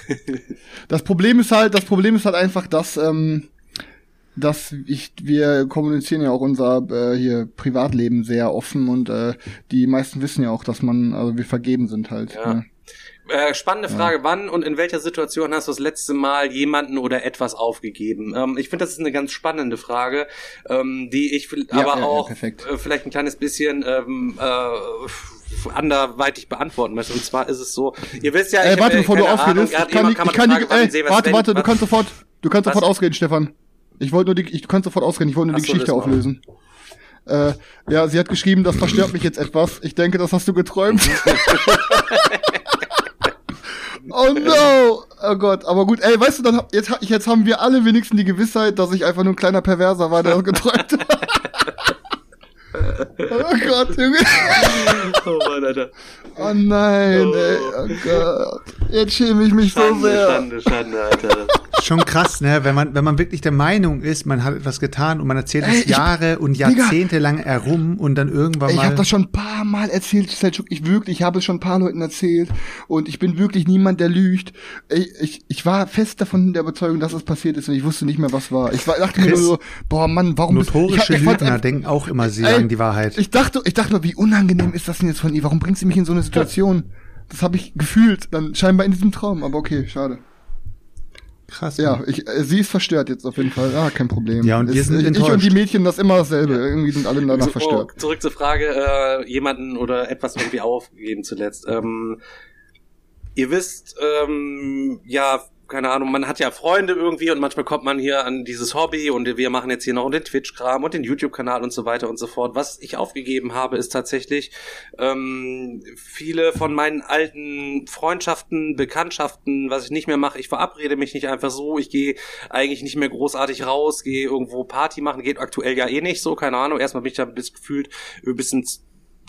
Das Problem ist halt, das Problem ist halt einfach, dass, ähm, dass ich, wir kommunizieren ja auch unser äh, hier Privatleben sehr offen und äh, die meisten wissen ja auch, dass man, also wir vergeben sind halt. Ja. Ne? Äh, spannende Frage. Wann und in welcher Situation hast du das letzte Mal jemanden oder etwas aufgegeben? Ähm, ich finde, das ist eine ganz spannende Frage, ähm, die ich Ja, aber ja, ja, auch äh, vielleicht ein kleines bisschen ähm, äh, anderweitig beantworten möchte. Und zwar ist es so, ihr wisst ja, Ey, ich warte, hab, bevor du gerade ich kann, ich kann Frage, wann ey, sehen warte, warte, du kannst sofort, du kannst Was? sofort ausreden, Stefan. Ich wollte nur die, ich, du kannst sofort ausreden, ich wollte nur die so, Geschichte auflösen. Äh, ja, sie hat geschrieben, das verstört mich jetzt etwas. Ich denke, das hast du geträumt. oh no! Oh Gott, aber gut, ey, weißt du, dann jetzt, jetzt haben wir alle wenigstens die Gewissheit, dass ich einfach nur ein kleiner Perverser war, der das geträumt hat. oh Gott, Junge. Oh Mann, Alter. Oh nein, Oh. ey, oh Gott. Jetzt schäme ich mich so Schande, sehr. Schande, Schande, Alter. Schon krass, ne? Wenn man, wenn man wirklich der Meinung ist, man hat etwas getan und man erzählt es ich- Jahre und Digga. Jahrzehnte lang herum und dann irgendwann Ich mal. habe das schon ein paar Mal erzählt, Selçuk. Ich wirklich, ich habe es schon ein paar Leuten erzählt und ich bin wirklich niemand, der lügt. Ich, ich, ich war fest davon der Überzeugung, dass es passiert ist und ich wusste nicht mehr, was war. Ich war, dachte mir nur Chris, so, boah Mann, warum bist Notorische ich, ich fand Lügner denken auch immer, sie sagen die Wahrheit. Ich dachte, ich dachte nur, wie unangenehm ist das denn jetzt von ihr? Warum bringt sie mich in so eine Situation? Das habe ich gefühlt, dann scheinbar in diesem Traum, aber okay, schade. Krass. Ja, Mann. ich, äh, sie ist verstört jetzt auf jeden Fall. Ah, kein Problem. Ja, und wir Ist- sind ich und enttäuscht. die Mädchen, das immer dasselbe. Irgendwie sind alle danach So, verstört. oh, zurück zur Frage, äh, jemanden oder etwas irgendwie aufgeben zuletzt. Ähm, ihr wisst, ähm, ja, keine Ahnung, man hat ja Freunde irgendwie und manchmal kommt man hier an dieses Hobby und wir machen jetzt hier noch den Twitch-Kram und den YouTube-Kanal und so weiter und so fort. Was ich aufgegeben habe, ist tatsächlich ähm, viele von meinen alten Freundschaften, Bekanntschaften, was ich nicht mehr mache. Ich verabrede mich nicht einfach so. Ich gehe eigentlich nicht mehr großartig raus, gehe irgendwo Party machen. Geht aktuell ja eh nicht so, keine Ahnung. Erstmal bin ich da bisschen gefühlt ein bisschen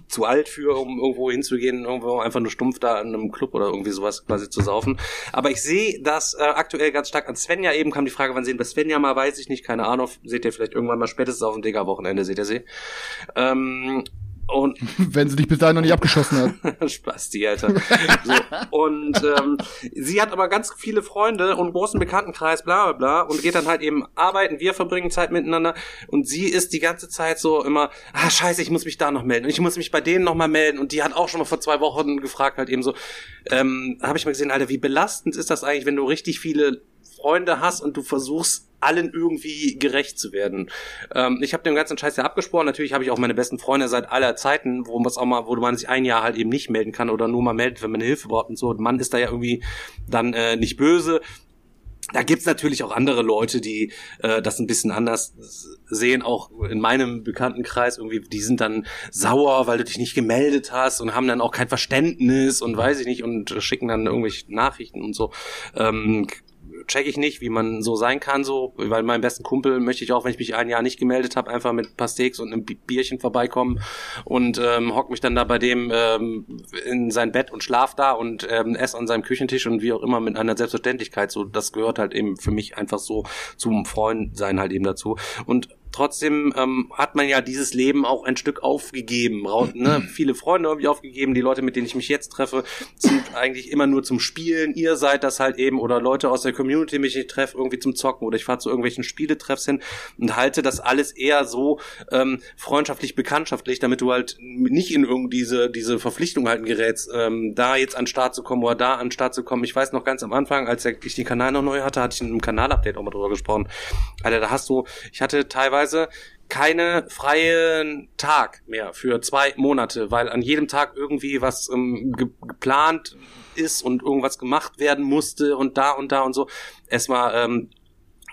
zu alt für, um irgendwo hinzugehen, irgendwo einfach nur stumpf da in einem Club oder irgendwie sowas quasi zu saufen. Aber ich sehe das äh, aktuell ganz stark an Svenja. Eben kam die Frage, wann sehen wir Svenja mal, weiß ich nicht, keine Ahnung. Seht ihr vielleicht irgendwann mal spätestens auf dem Digger-Wochenende, seht ihr sie. Ähm, und Wenn sie dich bis dahin noch nicht abgeschossen hat. Spasti, Alter. So, und ähm, sie hat aber ganz viele Freunde und einen großen Bekanntenkreis, bla bla bla, und geht dann halt eben arbeiten, wir verbringen Zeit miteinander. Und sie ist die ganze Zeit so immer, ah scheiße, ich muss mich da noch melden. Und ich muss mich bei denen noch mal melden. Und die hat auch schon mal vor zwei Wochen gefragt, halt eben so, ähm, habe ich mal gesehen, Alter, wie belastend ist das eigentlich, wenn du richtig viele Freunde hast und du versuchst allen irgendwie gerecht zu werden. Ähm, ich habe dem ganzen Scheiß ja abgesprochen. Natürlich habe ich auch meine besten Freunde seit aller Zeiten, wo man auch mal, wo man sich ein Jahr halt eben nicht melden kann oder nur mal meldet, wenn man Hilfe braucht und so. Und man ist da ja irgendwie dann äh, nicht böse. Da gibt's natürlich auch andere Leute, die äh, das ein bisschen anders sehen, auch in meinem Bekanntenkreis irgendwie, die sind dann sauer, weil du dich nicht gemeldet hast und haben dann auch kein Verständnis und weiß ich nicht und schicken dann irgendwelche Nachrichten und so. Ähm, check ich nicht, wie man so sein kann, so, weil meinen besten Kumpel möchte ich auch, wenn ich mich ein Jahr nicht gemeldet habe, einfach mit ein und einem Bi- Bierchen vorbeikommen und ähm, hock mich dann da bei dem ähm, in sein Bett und schlaf da und ähm, esse an seinem Küchentisch und wie auch immer mit einer Selbstverständlichkeit. So, das gehört halt eben für mich einfach so zum Freund sein halt eben dazu. Und trotzdem ähm, hat man ja dieses Leben auch ein Stück aufgegeben. Ne? Viele Freunde irgendwie aufgegeben. Die Leute, mit denen ich mich jetzt treffe, sind eigentlich immer nur zum Spielen. Ihr seid das halt eben oder Leute aus der Community, mich treffe, irgendwie zum Zocken oder ich fahre zu irgendwelchen Spieletreffs hin und halte das alles eher so ähm, freundschaftlich, bekanntschaftlich, damit du halt nicht in irgendwie diese, diese Verpflichtung halten gerätst, ähm, da jetzt an den Start zu kommen oder da an den Start zu kommen. Ich weiß noch ganz am Anfang, als ich den Kanal noch neu hatte, hatte ich in einem Kanalupdate auch mal drüber gesprochen. Alter, da hast du, ich hatte teilweise keine freien Tag mehr für zwei Monate, weil an jedem Tag irgendwie was ähm, ge geplant ist und irgendwas gemacht werden musste und da und da und so. Es war ähm,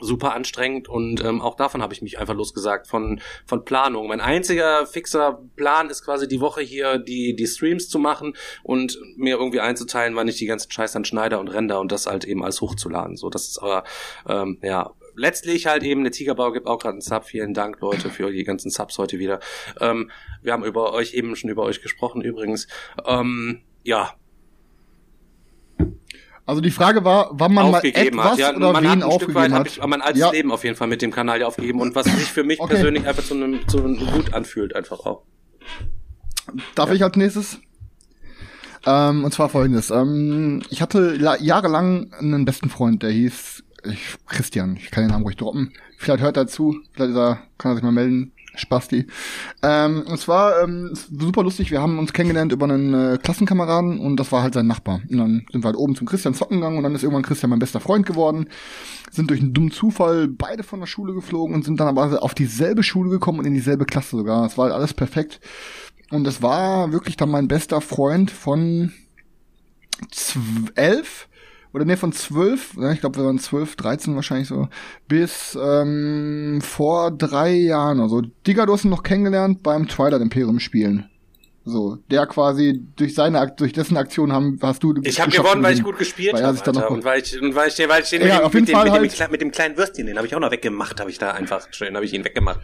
super anstrengend und ähm, auch davon habe ich mich einfach losgesagt von von Planung. Mein einziger fixer Plan ist quasi die Woche hier die die Streams zu machen und mir irgendwie einzuteilen, wann ich die ganzen Scheiß an Schneider und Render und das halt eben als hochzuladen. So, das ist aber ähm, ja letztlich halt eben, der Tigerbau gibt auch gerade einen Sub. Vielen Dank, Leute, für die ganzen Subs heute wieder. Ähm, wir haben über euch eben schon über euch gesprochen übrigens. Ähm, ja. Also die Frage war, wann man mal etwas hat. Ja, oder man wen hat ein Stück aufgegeben weit hat. ich mein altes Ja. Leben auf jeden Fall mit dem Kanal ja aufgegeben und was sich für mich Okay. persönlich einfach zu einem zu einem gut anfühlt einfach auch. Darf ich als nächstes? Ähm, und zwar folgendes. Ähm, ich hatte la- jahrelang einen besten Freund, der hieß ich, Christian. Ich kann den Namen ruhig droppen. Vielleicht hört er zu. Vielleicht ist er, kann er sich mal melden. Spasti. Ähm, und zwar ähm, ist super lustig. Wir haben uns kennengelernt über einen äh, Klassenkameraden und das war halt sein Nachbar. Und dann sind wir halt oben zum Christian zocken gegangen und dann ist irgendwann Christian mein bester Freund geworden. Sind durch einen dummen Zufall beide von der Schule geflogen und sind dann aber auf dieselbe Schule gekommen und in dieselbe Klasse sogar. Es war halt alles perfekt. Und es war wirklich dann mein bester Freund von elf oder nee, von zwölf, ja, ich glaube, wir waren zwölf, dreizehn wahrscheinlich so, bis ähm, vor drei Jahren. Also Digga, du hast ihn noch kennengelernt beim Twilight Imperium spielen. So, der quasi durch seine durch dessen Aktion haben hast du Ich habe gewonnen, weil ich gut gespielt habe, und weil ich und weil ich den, weil ich den Ja, mit, auf dem, jeden mit, dem, Fall mit, dem, halt- Kle- mit dem kleinen Würstchen, den habe ich auch noch weggemacht, habe ich da einfach schön, habe ich ihn weggemacht.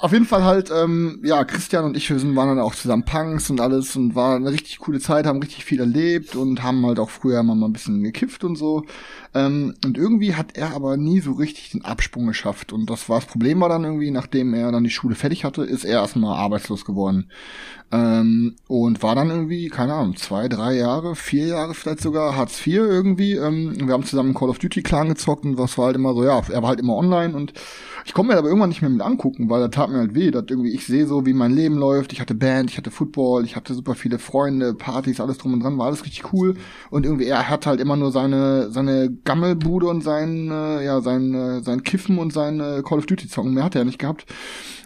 Auf jeden Fall halt, ähm, ja, Christian und ich, wir sind, waren dann auch zusammen Punks und alles und war eine richtig coole Zeit, haben richtig viel erlebt und haben halt auch früher mal ein bisschen gekifft und so. Ähm, und irgendwie hat er aber nie so richtig den Absprung geschafft. Und das war das Problem war dann irgendwie, nachdem er dann die Schule fertig hatte, ist er erstmal arbeitslos geworden. Ähm, und war dann irgendwie, keine Ahnung, zwei, drei Jahre, vier Jahre vielleicht sogar, Hartz IV irgendwie. Ähm, wir haben zusammen Call of Duty Clan gezockt und was war halt immer so, ja, er war halt immer online und ich konnte mir aber irgendwann nicht mehr mit angucken, weil da tat mir halt weh, dass irgendwie ich sehe so, wie mein Leben läuft. Ich hatte Band, ich hatte Football, ich hatte super viele Freunde, Partys, alles drum und dran, war alles richtig cool. Und irgendwie er hat halt immer nur seine seine Gammelbude und sein äh, ja sein äh, sein Kiffen und sein äh, Call of Duty zocken. Mehr hat er nicht gehabt.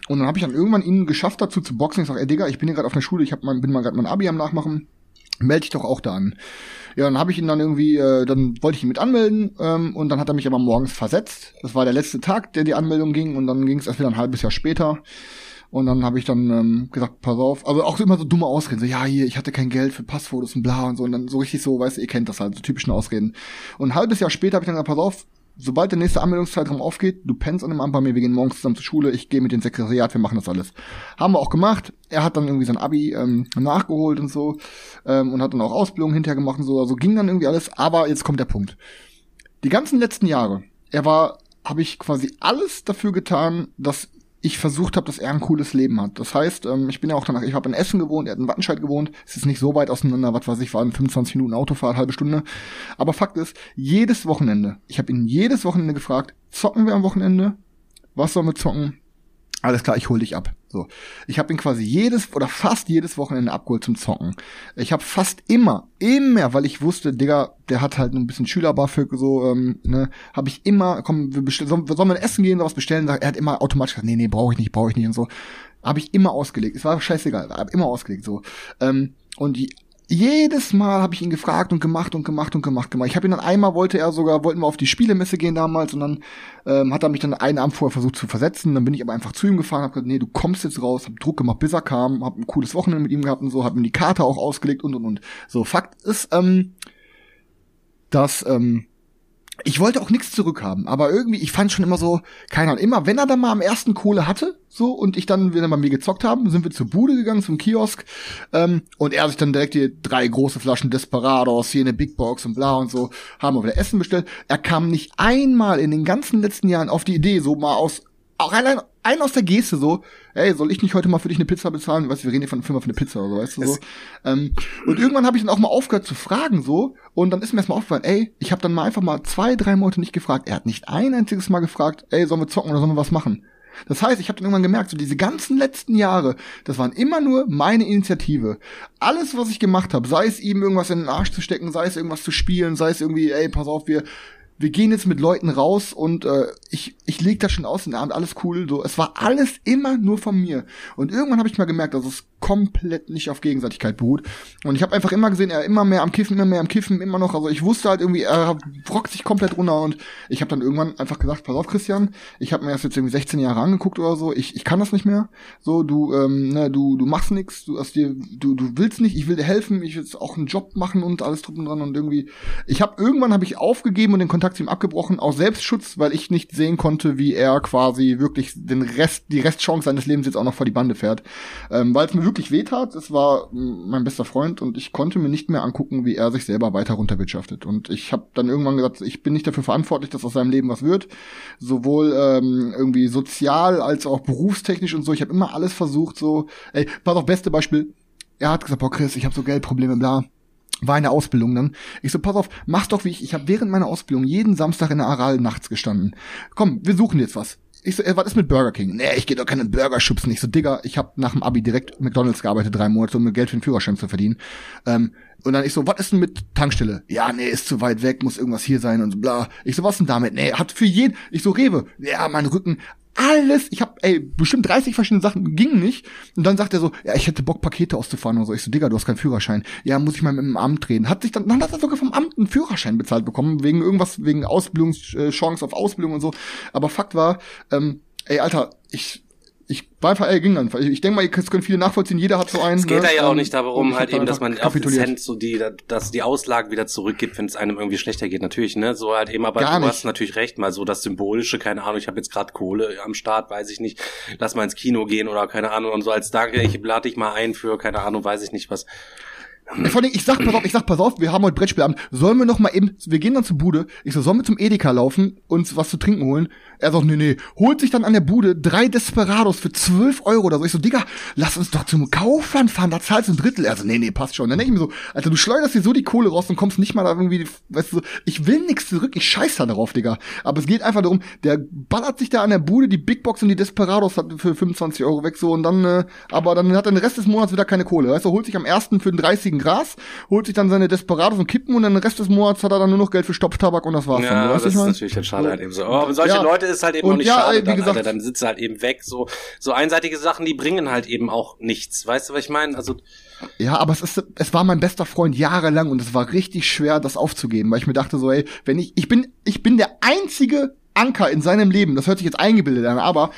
Und dann habe ich dann irgendwann ihn geschafft dazu zu boxen. Ich sag, ey Digga, ich bin hier gerade auf der Schule, ich hab mein, bin mal gerade mein Abi am nachmachen. Melde dich doch auch da an. Ja, dann habe ich ihn dann irgendwie, äh, dann wollte ich ihn mit anmelden ähm, und dann hat er mich aber morgens versetzt. Das war der letzte Tag, der die Anmeldung ging und dann ging es erst wieder ein halbes Jahr später. Und dann habe ich dann ähm, gesagt, pass auf, also auch immer so dumme Ausreden, so ja, hier, ich hatte kein Geld für Passfotos und bla und so und dann so richtig so, weißt du, ihr kennt das halt, so typischen Ausreden. Und ein halbes Jahr später habe ich dann gesagt, pass auf, sobald der nächste Anmeldungszeitraum aufgeht, du pennst an dem Amt bei mir, wir gehen morgens zusammen zur Schule, ich gehe mit dem Sekretariat, wir machen das alles. Haben wir auch gemacht. Er hat dann irgendwie sein Abi ähm, nachgeholt und so ähm, und hat dann auch Ausbildung hinterher gemacht und so. Also ging dann irgendwie alles, aber jetzt kommt der Punkt. Die ganzen letzten Jahre, er war, habe ich quasi alles dafür getan, dass ich versucht habe, dass er ein cooles Leben hat. Das heißt, ähm, ich bin ja auch danach, ich habe in Essen gewohnt, er hat in Wattenscheid gewohnt. Es ist nicht so weit auseinander, was weiß ich, waren 25 Minuten Autofahrt, halbe Stunde. Aber Fakt ist, jedes Wochenende, ich habe ihn jedes Wochenende gefragt, zocken wir am Wochenende? Was sollen wir zocken? Alles klar, ich hol dich ab. So, ich habe ihn quasi jedes oder fast jedes Wochenende abgeholt zum Zocken. Ich habe fast immer, immer, weil ich wusste, Digga, der hat halt ein bisschen Schüler-BAföG, so, ähm, ne, habe ich immer, komm, wir bestellen, sollen, sollen wir essen gehen, sowas bestellen? Er hat immer automatisch gesagt, nee, nee, brauche ich nicht, brauche ich nicht und so. Habe ich immer ausgelegt. Es war scheißegal, habe immer ausgelegt, so. Ähm, und die, jedes Mal habe ich ihn gefragt und gemacht und gemacht und gemacht gemacht. Ich habe ihn dann einmal wollte er sogar wollten wir auf die Spielemesse gehen damals und dann ähm, hat er mich dann einen Abend vorher versucht zu versetzen. Dann bin ich aber einfach zu ihm gefahren, habe gesagt, nee, du kommst jetzt raus, hab Druck gemacht, bis er kam, hab ein cooles Wochenende mit ihm gehabt und so, hab ihm die Karte auch ausgelegt und und und. So Fakt ist, ähm, dass ähm, ich wollte auch nichts zurückhaben, aber irgendwie, ich fand schon immer so, keine Ahnung, immer, wenn er dann mal am ersten Kohle hatte, so, und ich dann, wenn er bei mir gezockt haben, sind wir zur Bude gegangen, zum Kiosk, ähm, und er sich dann direkt hier drei große Flaschen Desperados, hier eine Big Box und bla und so, haben wir wieder Essen bestellt. Er kam nicht einmal in den ganzen letzten Jahren auf die Idee, so mal aus auch allein ein aus der Geste so, ey, soll ich nicht heute mal für dich eine Pizza bezahlen? Weißt du, wir reden hier von einer Firma für eine Pizza oder so, weißt du so. Ähm, und irgendwann habe ich dann auch mal aufgehört zu fragen so und dann ist mir erstmal aufgefallen, ey, ich habe dann mal einfach mal zwei, drei Monate nicht gefragt. Er hat nicht ein einziges Mal gefragt, ey, sollen wir zocken oder sollen wir was machen? Das heißt, ich habe dann irgendwann gemerkt, so diese ganzen letzten Jahre, das waren immer nur meine Initiative. Alles, was ich gemacht habe, sei es ihm irgendwas in den Arsch zu stecken, sei es irgendwas zu spielen, sei es irgendwie, ey, pass auf, wir wir gehen jetzt mit Leuten raus und äh, ich, ich leg das schon aus den Abend, alles cool. So, es war alles immer nur von mir. Und irgendwann habe ich mal gemerkt, dass es komplett nicht auf Gegenseitigkeit beruht. Und ich habe einfach immer gesehen, er immer mehr am Kiffen, immer mehr am Kiffen, immer noch. Also ich wusste halt irgendwie, er rockt sich komplett runter. Und ich habe dann irgendwann einfach gesagt, pass auf, Christian, ich habe mir das jetzt irgendwie 16 Jahre angeguckt oder so. Ich, ich kann das nicht mehr. So, du, ähm, ne, du, du machst nichts, du hast dir, du, du willst nicht, ich will dir helfen, ich will jetzt auch einen Job machen und alles drum und dran. Und irgendwie, ich habe irgendwann habe ich aufgegeben und den Kontakt zu ihm abgebrochen, aus Selbstschutz, weil ich nicht sehen konnte, wie er quasi wirklich den Rest, die Restchance seines Lebens jetzt auch noch vor die Bande fährt. Ähm, weil es mir wirklich wehtat. Es war mein bester Freund und ich konnte mir nicht mehr angucken, wie er sich selber weiter runterwirtschaftet. Und ich habe dann irgendwann gesagt, ich bin nicht dafür verantwortlich, dass aus seinem Leben was wird. Sowohl ähm, irgendwie sozial als auch berufstechnisch und so. Ich habe immer alles versucht, so, ey, pass auf, beste Beispiel. Er hat gesagt, boah, Chris, ich habe so Geldprobleme, bla war eine Ausbildung dann. Ich so, pass auf, mach's doch wie ich. Ich habe während meiner Ausbildung jeden Samstag in der Aral nachts gestanden. Komm, wir suchen jetzt was. Ich so, äh, was ist mit Burger King? Nee, ich geh doch keinen Burger schubsen. Ich so, Digga, ich habe nach dem Abi direkt McDonalds gearbeitet, drei Monate, um mir Geld für den Führerschein zu verdienen. Ähm, und dann ich so, was ist denn mit Tankstelle? Ja, nee, ist zu weit weg, muss irgendwas hier sein und so bla. Ich so, was denn damit? Nee, hat für jeden. Ich so, Rewe. Ja, mein Rücken alles, ich habe ey, bestimmt 30 verschiedene Sachen gingen nicht. Und dann sagt er so, ja, ich hätte Bock, Pakete auszufahren und so. Ich so, Digga, du hast keinen Führerschein. Ja, muss ich mal mit dem Amt reden. Hat sich dann, dann hat er sogar vom Amt einen Führerschein bezahlt bekommen, wegen irgendwas, wegen Ausbildungschance auf Ausbildung und so. Aber Fakt war, ähm, ey, Alter, ich, ich äh, ging dann. Ich denke mal, das können viele nachvollziehen. Jeder hat so einen. Es geht ne? da ja auch ähm, nicht darum, halt eben, dass man auf den Cent so die, dass die Auslagen wieder zurückgibt, wenn es einem irgendwie schlechter geht. Natürlich, ne, so halt eben. Aber Gar du nicht. hast natürlich recht, mal so das symbolische, keine Ahnung. Ich habe jetzt gerade Kohle am Start, weiß ich nicht. Lass mal ins Kino gehen oder keine Ahnung und so als Danke. Ich lade dich mal ein für keine Ahnung, weiß ich nicht was. Vor allem, ich sag, pass auf, ich sag, pass auf, wir haben heute Brettspielabend. Sollen wir noch mal eben, wir gehen dann zur Bude. Ich so, sollen wir zum Edeka laufen, uns was zu trinken holen? Er sagt, nee, nee. Holt sich dann an der Bude drei Desperados für zwölf Euro oder so. Ich so, Digga, lass uns doch zum Kaufland fahren, da zahlst du ein Drittel. Er so, nee, nee, passt schon. Dann denk ich mir so, Alter, du schleuderst dir so die Kohle raus und kommst nicht mal da irgendwie, weißt du, ich will nix zurück, ich scheiß da darauf, Digga. Aber es geht einfach darum, der ballert sich da an der Bude die Big Box und die Desperados für 25 Euro weg, so, und dann, äh, aber dann hat er den Rest des Monats wieder keine Kohle. Weißt du, holt sich am ersten für den 30. Gras, holt sich dann seine Desperados und Kippen und dann den Rest des Monats hat er dann nur noch Geld für Stopftabak und das war's ja, dann. Weißt das ist natürlich dann schade halt eben so. Aber solche ja. Leute ist halt eben und auch nicht ja, schade, dann, gesagt, Alter, dann sitzt er halt eben weg. So, so einseitige Sachen, die bringen halt eben auch nichts. Weißt du, was ich meine? Also, ja, aber es ist, es war mein bester Freund jahrelang und es war richtig schwer, das aufzugeben, weil ich mir dachte so, ey, wenn ich, ich bin, ich bin der einzige Anker in seinem Leben, das hört sich jetzt eingebildet an, aber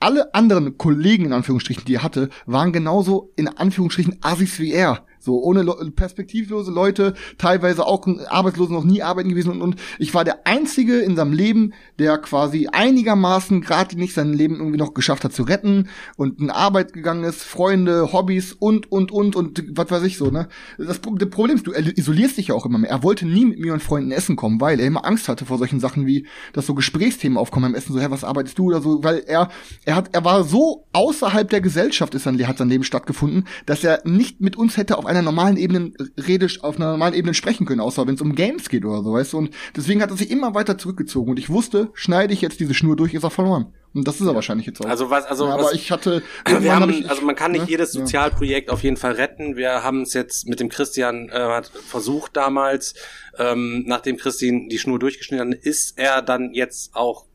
alle anderen Kollegen in Anführungsstrichen, die er hatte, waren genauso in Anführungsstrichen Assis wie er. So ohne perspektivlose Leute, teilweise auch Arbeitslose noch nie arbeiten gewesen und, und ich war der einzige in seinem Leben, der quasi einigermaßen gerade nicht sein Leben irgendwie noch geschafft hat zu retten und in Arbeit gegangen ist, Freunde, Hobbys und und und und was weiß ich so, ne? Das, das Problem ist, du isolierst dich ja auch immer mehr. Er wollte nie mit mir und Freunden essen kommen, weil er immer Angst hatte vor solchen Sachen wie, dass so Gesprächsthemen aufkommen beim Essen, so, hä, was arbeitest du oder so, weil er er hat er war so außerhalb der Gesellschaft ist sein, hat sein Leben stattgefunden, dass er nicht mit uns hätte auf einer normalen Ebene rede, auf einer normalen Ebene sprechen können, außer wenn es um Games geht oder so, weißt du? Und deswegen hat er sich immer weiter zurückgezogen. Und ich wusste, schneide ich jetzt diese Schnur durch, ist er verloren. Und das ist er wahrscheinlich jetzt auch. Also was, also ja, aber was, ich hatte, wir haben, ich, also man kann nicht ne? jedes Sozialprojekt ja. auf jeden Fall retten. Wir haben es jetzt mit dem Christian äh, hat versucht damals, ähm, nachdem Christian die Schnur durchgeschnitten hat, ist er dann jetzt auch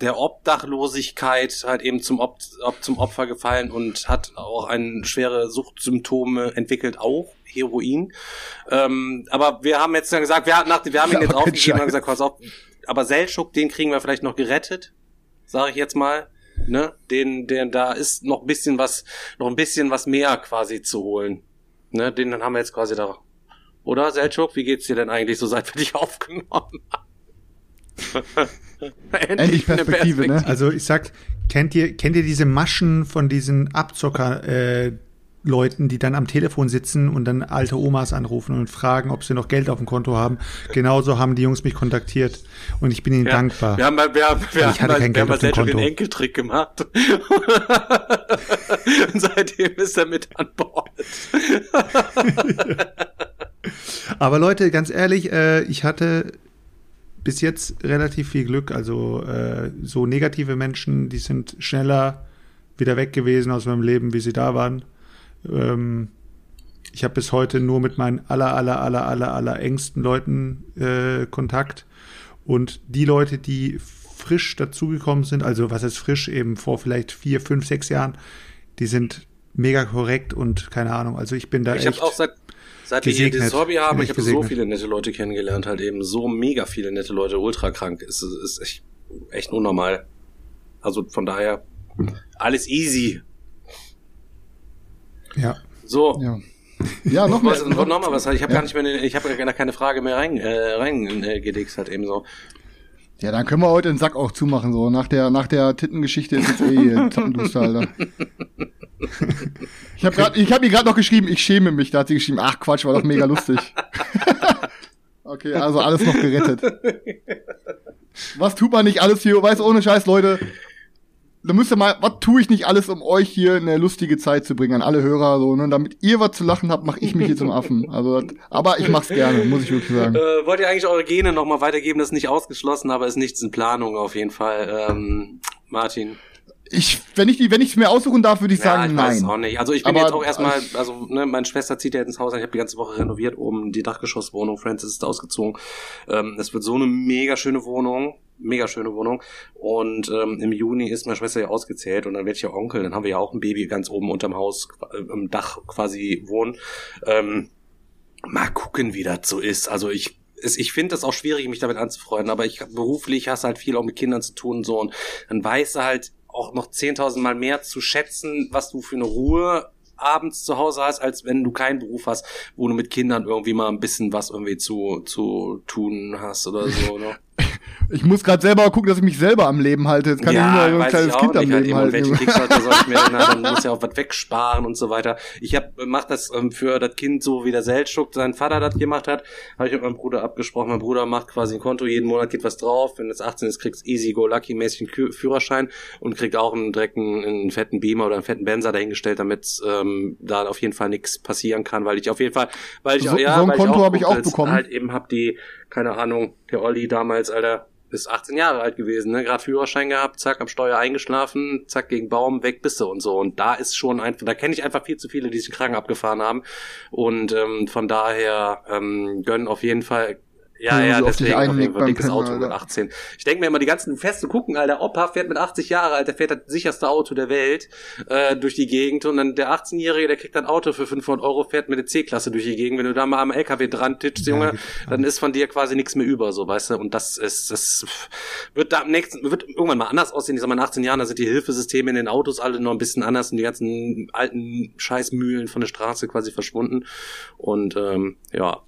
der Obdachlosigkeit halt eben zum, Ob zum Opfer gefallen und hat auch ein schwere Suchtsymptome entwickelt, auch Heroin. Ähm, aber wir haben jetzt dann gesagt, wir, nach, wir haben ihn jetzt aufgegeben und gesagt, pass auf, aber Seltschuk, den kriegen wir vielleicht noch gerettet, sage ich jetzt mal. Ne, den, den, da ist noch ein bisschen was, noch ein bisschen was mehr quasi zu holen. Ne, den haben wir jetzt quasi da. Oder Seltschuk, wie geht's dir denn eigentlich so, seit wir dich aufgenommen haben? Endlich, Endlich Perspektive, Perspektive, ne? Also ich sag, kennt ihr, kennt ihr diese Maschen von diesen Abzocker, äh, Leuten, die dann am Telefon sitzen und dann alte Omas anrufen und fragen, ob sie noch Geld auf dem Konto haben. Genauso haben die Jungs mich kontaktiert und ich bin ihnen Ja, dankbar. Wir haben mal, wir haben, wir Ich haben hatte mal, kein wir haben Geld auf dem den. Enkeltrick gemacht. und seitdem ist er mit an Bord. Aber Leute, ganz ehrlich, äh, ich hatte bis jetzt relativ viel Glück. Also äh, so negative Menschen, die sind schneller wieder weg gewesen aus meinem Leben, wie sie da waren. Ähm, ich habe bis heute nur mit meinen aller, aller, aller, aller, aller engsten Leuten äh, Kontakt. Und die Leute, die frisch dazugekommen sind, also was ist frisch, eben vor vielleicht vier, fünf, sechs Jahren, die sind mega korrekt und keine Ahnung. Also ich bin da Ich echt. habe auch seit, seit wir hier gesegnet. dieses Hobby haben, ich habe so gesegnet. viele nette Leute kennengelernt, halt eben so mega viele nette Leute, ultra krank. Es ist, ist echt, echt unnormal. Also von daher, alles easy. ja. So. Ja. Ja, noch Was, mal. noch mal was, ich habe Ja. gar nicht mehr, ich habe gar keine Frage mehr rein, äh, rein äh, gelegt, halt eben so. Ja, dann können wir heute den Sack auch zumachen, so. Nach der, nach der Tittengeschichte ist jetzt eh hier Tappenduster, Alter. Ich habe habe ihr gerade noch geschrieben, ich schäme mich. Da hat sie geschrieben, ach Quatsch, war doch mega lustig. okay, also alles noch gerettet. Was tut man nicht alles hier? Weiß ohne Scheiß, Leute. Da müsst ihr mal, was tue ich nicht alles, um euch hier eine lustige Zeit zu bringen an alle Hörer, so, ne? Damit ihr was zu lachen habt, mache ich mich hier zum Affen. Also, das, aber ich mach's gerne, muss ich wirklich sagen. Äh, wollt ihr eigentlich eure Gene nochmal weitergeben? Das ist nicht ausgeschlossen, aber ist nichts in Planung auf jeden Fall. Ähm, Martin. Ich, wenn ich die, wenn ich mir aussuchen darf, würde ich Ja, sagen, ich weiß nein. auch nicht. Also ich bin Aber- jetzt auch erstmal, also ne, meine Schwester zieht ja jetzt ins Haus, ich habe die ganze Woche renoviert, oben die Dachgeschosswohnung, Francis ist ausgezogen. Ähm, es wird so eine mega schöne Wohnung, mega schöne Wohnung. Und ähm, im Juni ist meine Schwester ja ausgezählt und dann werde ich ja Onkel, dann haben wir ja auch ein Baby ganz oben unterm Haus, äh, im Dach quasi wohnen. Ähm, mal gucken, wie das so ist. Also ich ich finde das auch schwierig, mich damit anzufreunden, aber ich beruflich hast halt viel auch mit Kindern zu tun und so und dann weißt du halt auch noch 10.000 Mal mehr zu schätzen, was du für eine Ruhe abends zu Hause hast, als wenn du keinen Beruf hast, wo du mit Kindern irgendwie mal ein bisschen was irgendwie zu, zu tun hast oder so. Ne? Ich muss gerade selber gucken, dass ich mich selber am Leben halte. Jetzt kann ich nur ein kleines ich Kind am nicht, halt Leben welche halten. Ich mir na, dann muss ja auch was wegsparen und so weiter. Ich hab, mach das ähm, für das Kind so, wie der Seltschuk sein Vater das gemacht hat, habe ich mit meinem Bruder abgesprochen. Mein Bruder macht quasi ein Konto, jeden Monat geht was drauf. Wenn es 18 ist, kriegst easy go lucky mäßig einen Führerschein und kriegt auch einen direkt einen, fetten Beamer oder einen fetten Benzer dahingestellt, damit ähm, da auf jeden Fall nichts passieren kann, weil ich auf jeden Fall, weil ich So- ja, so ein weil Konto hab ich auch bekommen. Halt eben hab die, keine Ahnung, der Olli damals, Alter, ist 18 Jahre alt gewesen, ne? Gerade Führerschein gehabt, zack, am Steuer eingeschlafen, zack, gegen Baum, weg bist du und so. Und da ist schon einfach, da kenne ich einfach viel zu viele, die sich Kragen abgefahren haben. Und ähm, von daher ähm, gönnen auf jeden Fall. Ja, ja, dich deswegen auf jeden Fall dickes Auto mit Alter. 18. Ich denke mir immer, die ganzen Feste gucken, Alter, Opa fährt mit 80 Jahre alt, der fährt das sicherste Auto der Welt äh, durch die Gegend und dann der 18-Jährige, der kriegt ein Auto für 500 Euro, fährt mit der C-Klasse durch die Gegend. Wenn du da mal am LKW dran titschst, Ja, Junge, geht dann ist von dir quasi nichts mehr über, so, weißt du, und das ist, das wird da am nächsten, wird irgendwann mal anders aussehen. Ich sag mal, in 18 Jahren, da sind die Hilfesysteme in den Autos alle noch ein bisschen anders und die ganzen alten Scheißmühlen von der Straße quasi verschwunden und ähm, ja,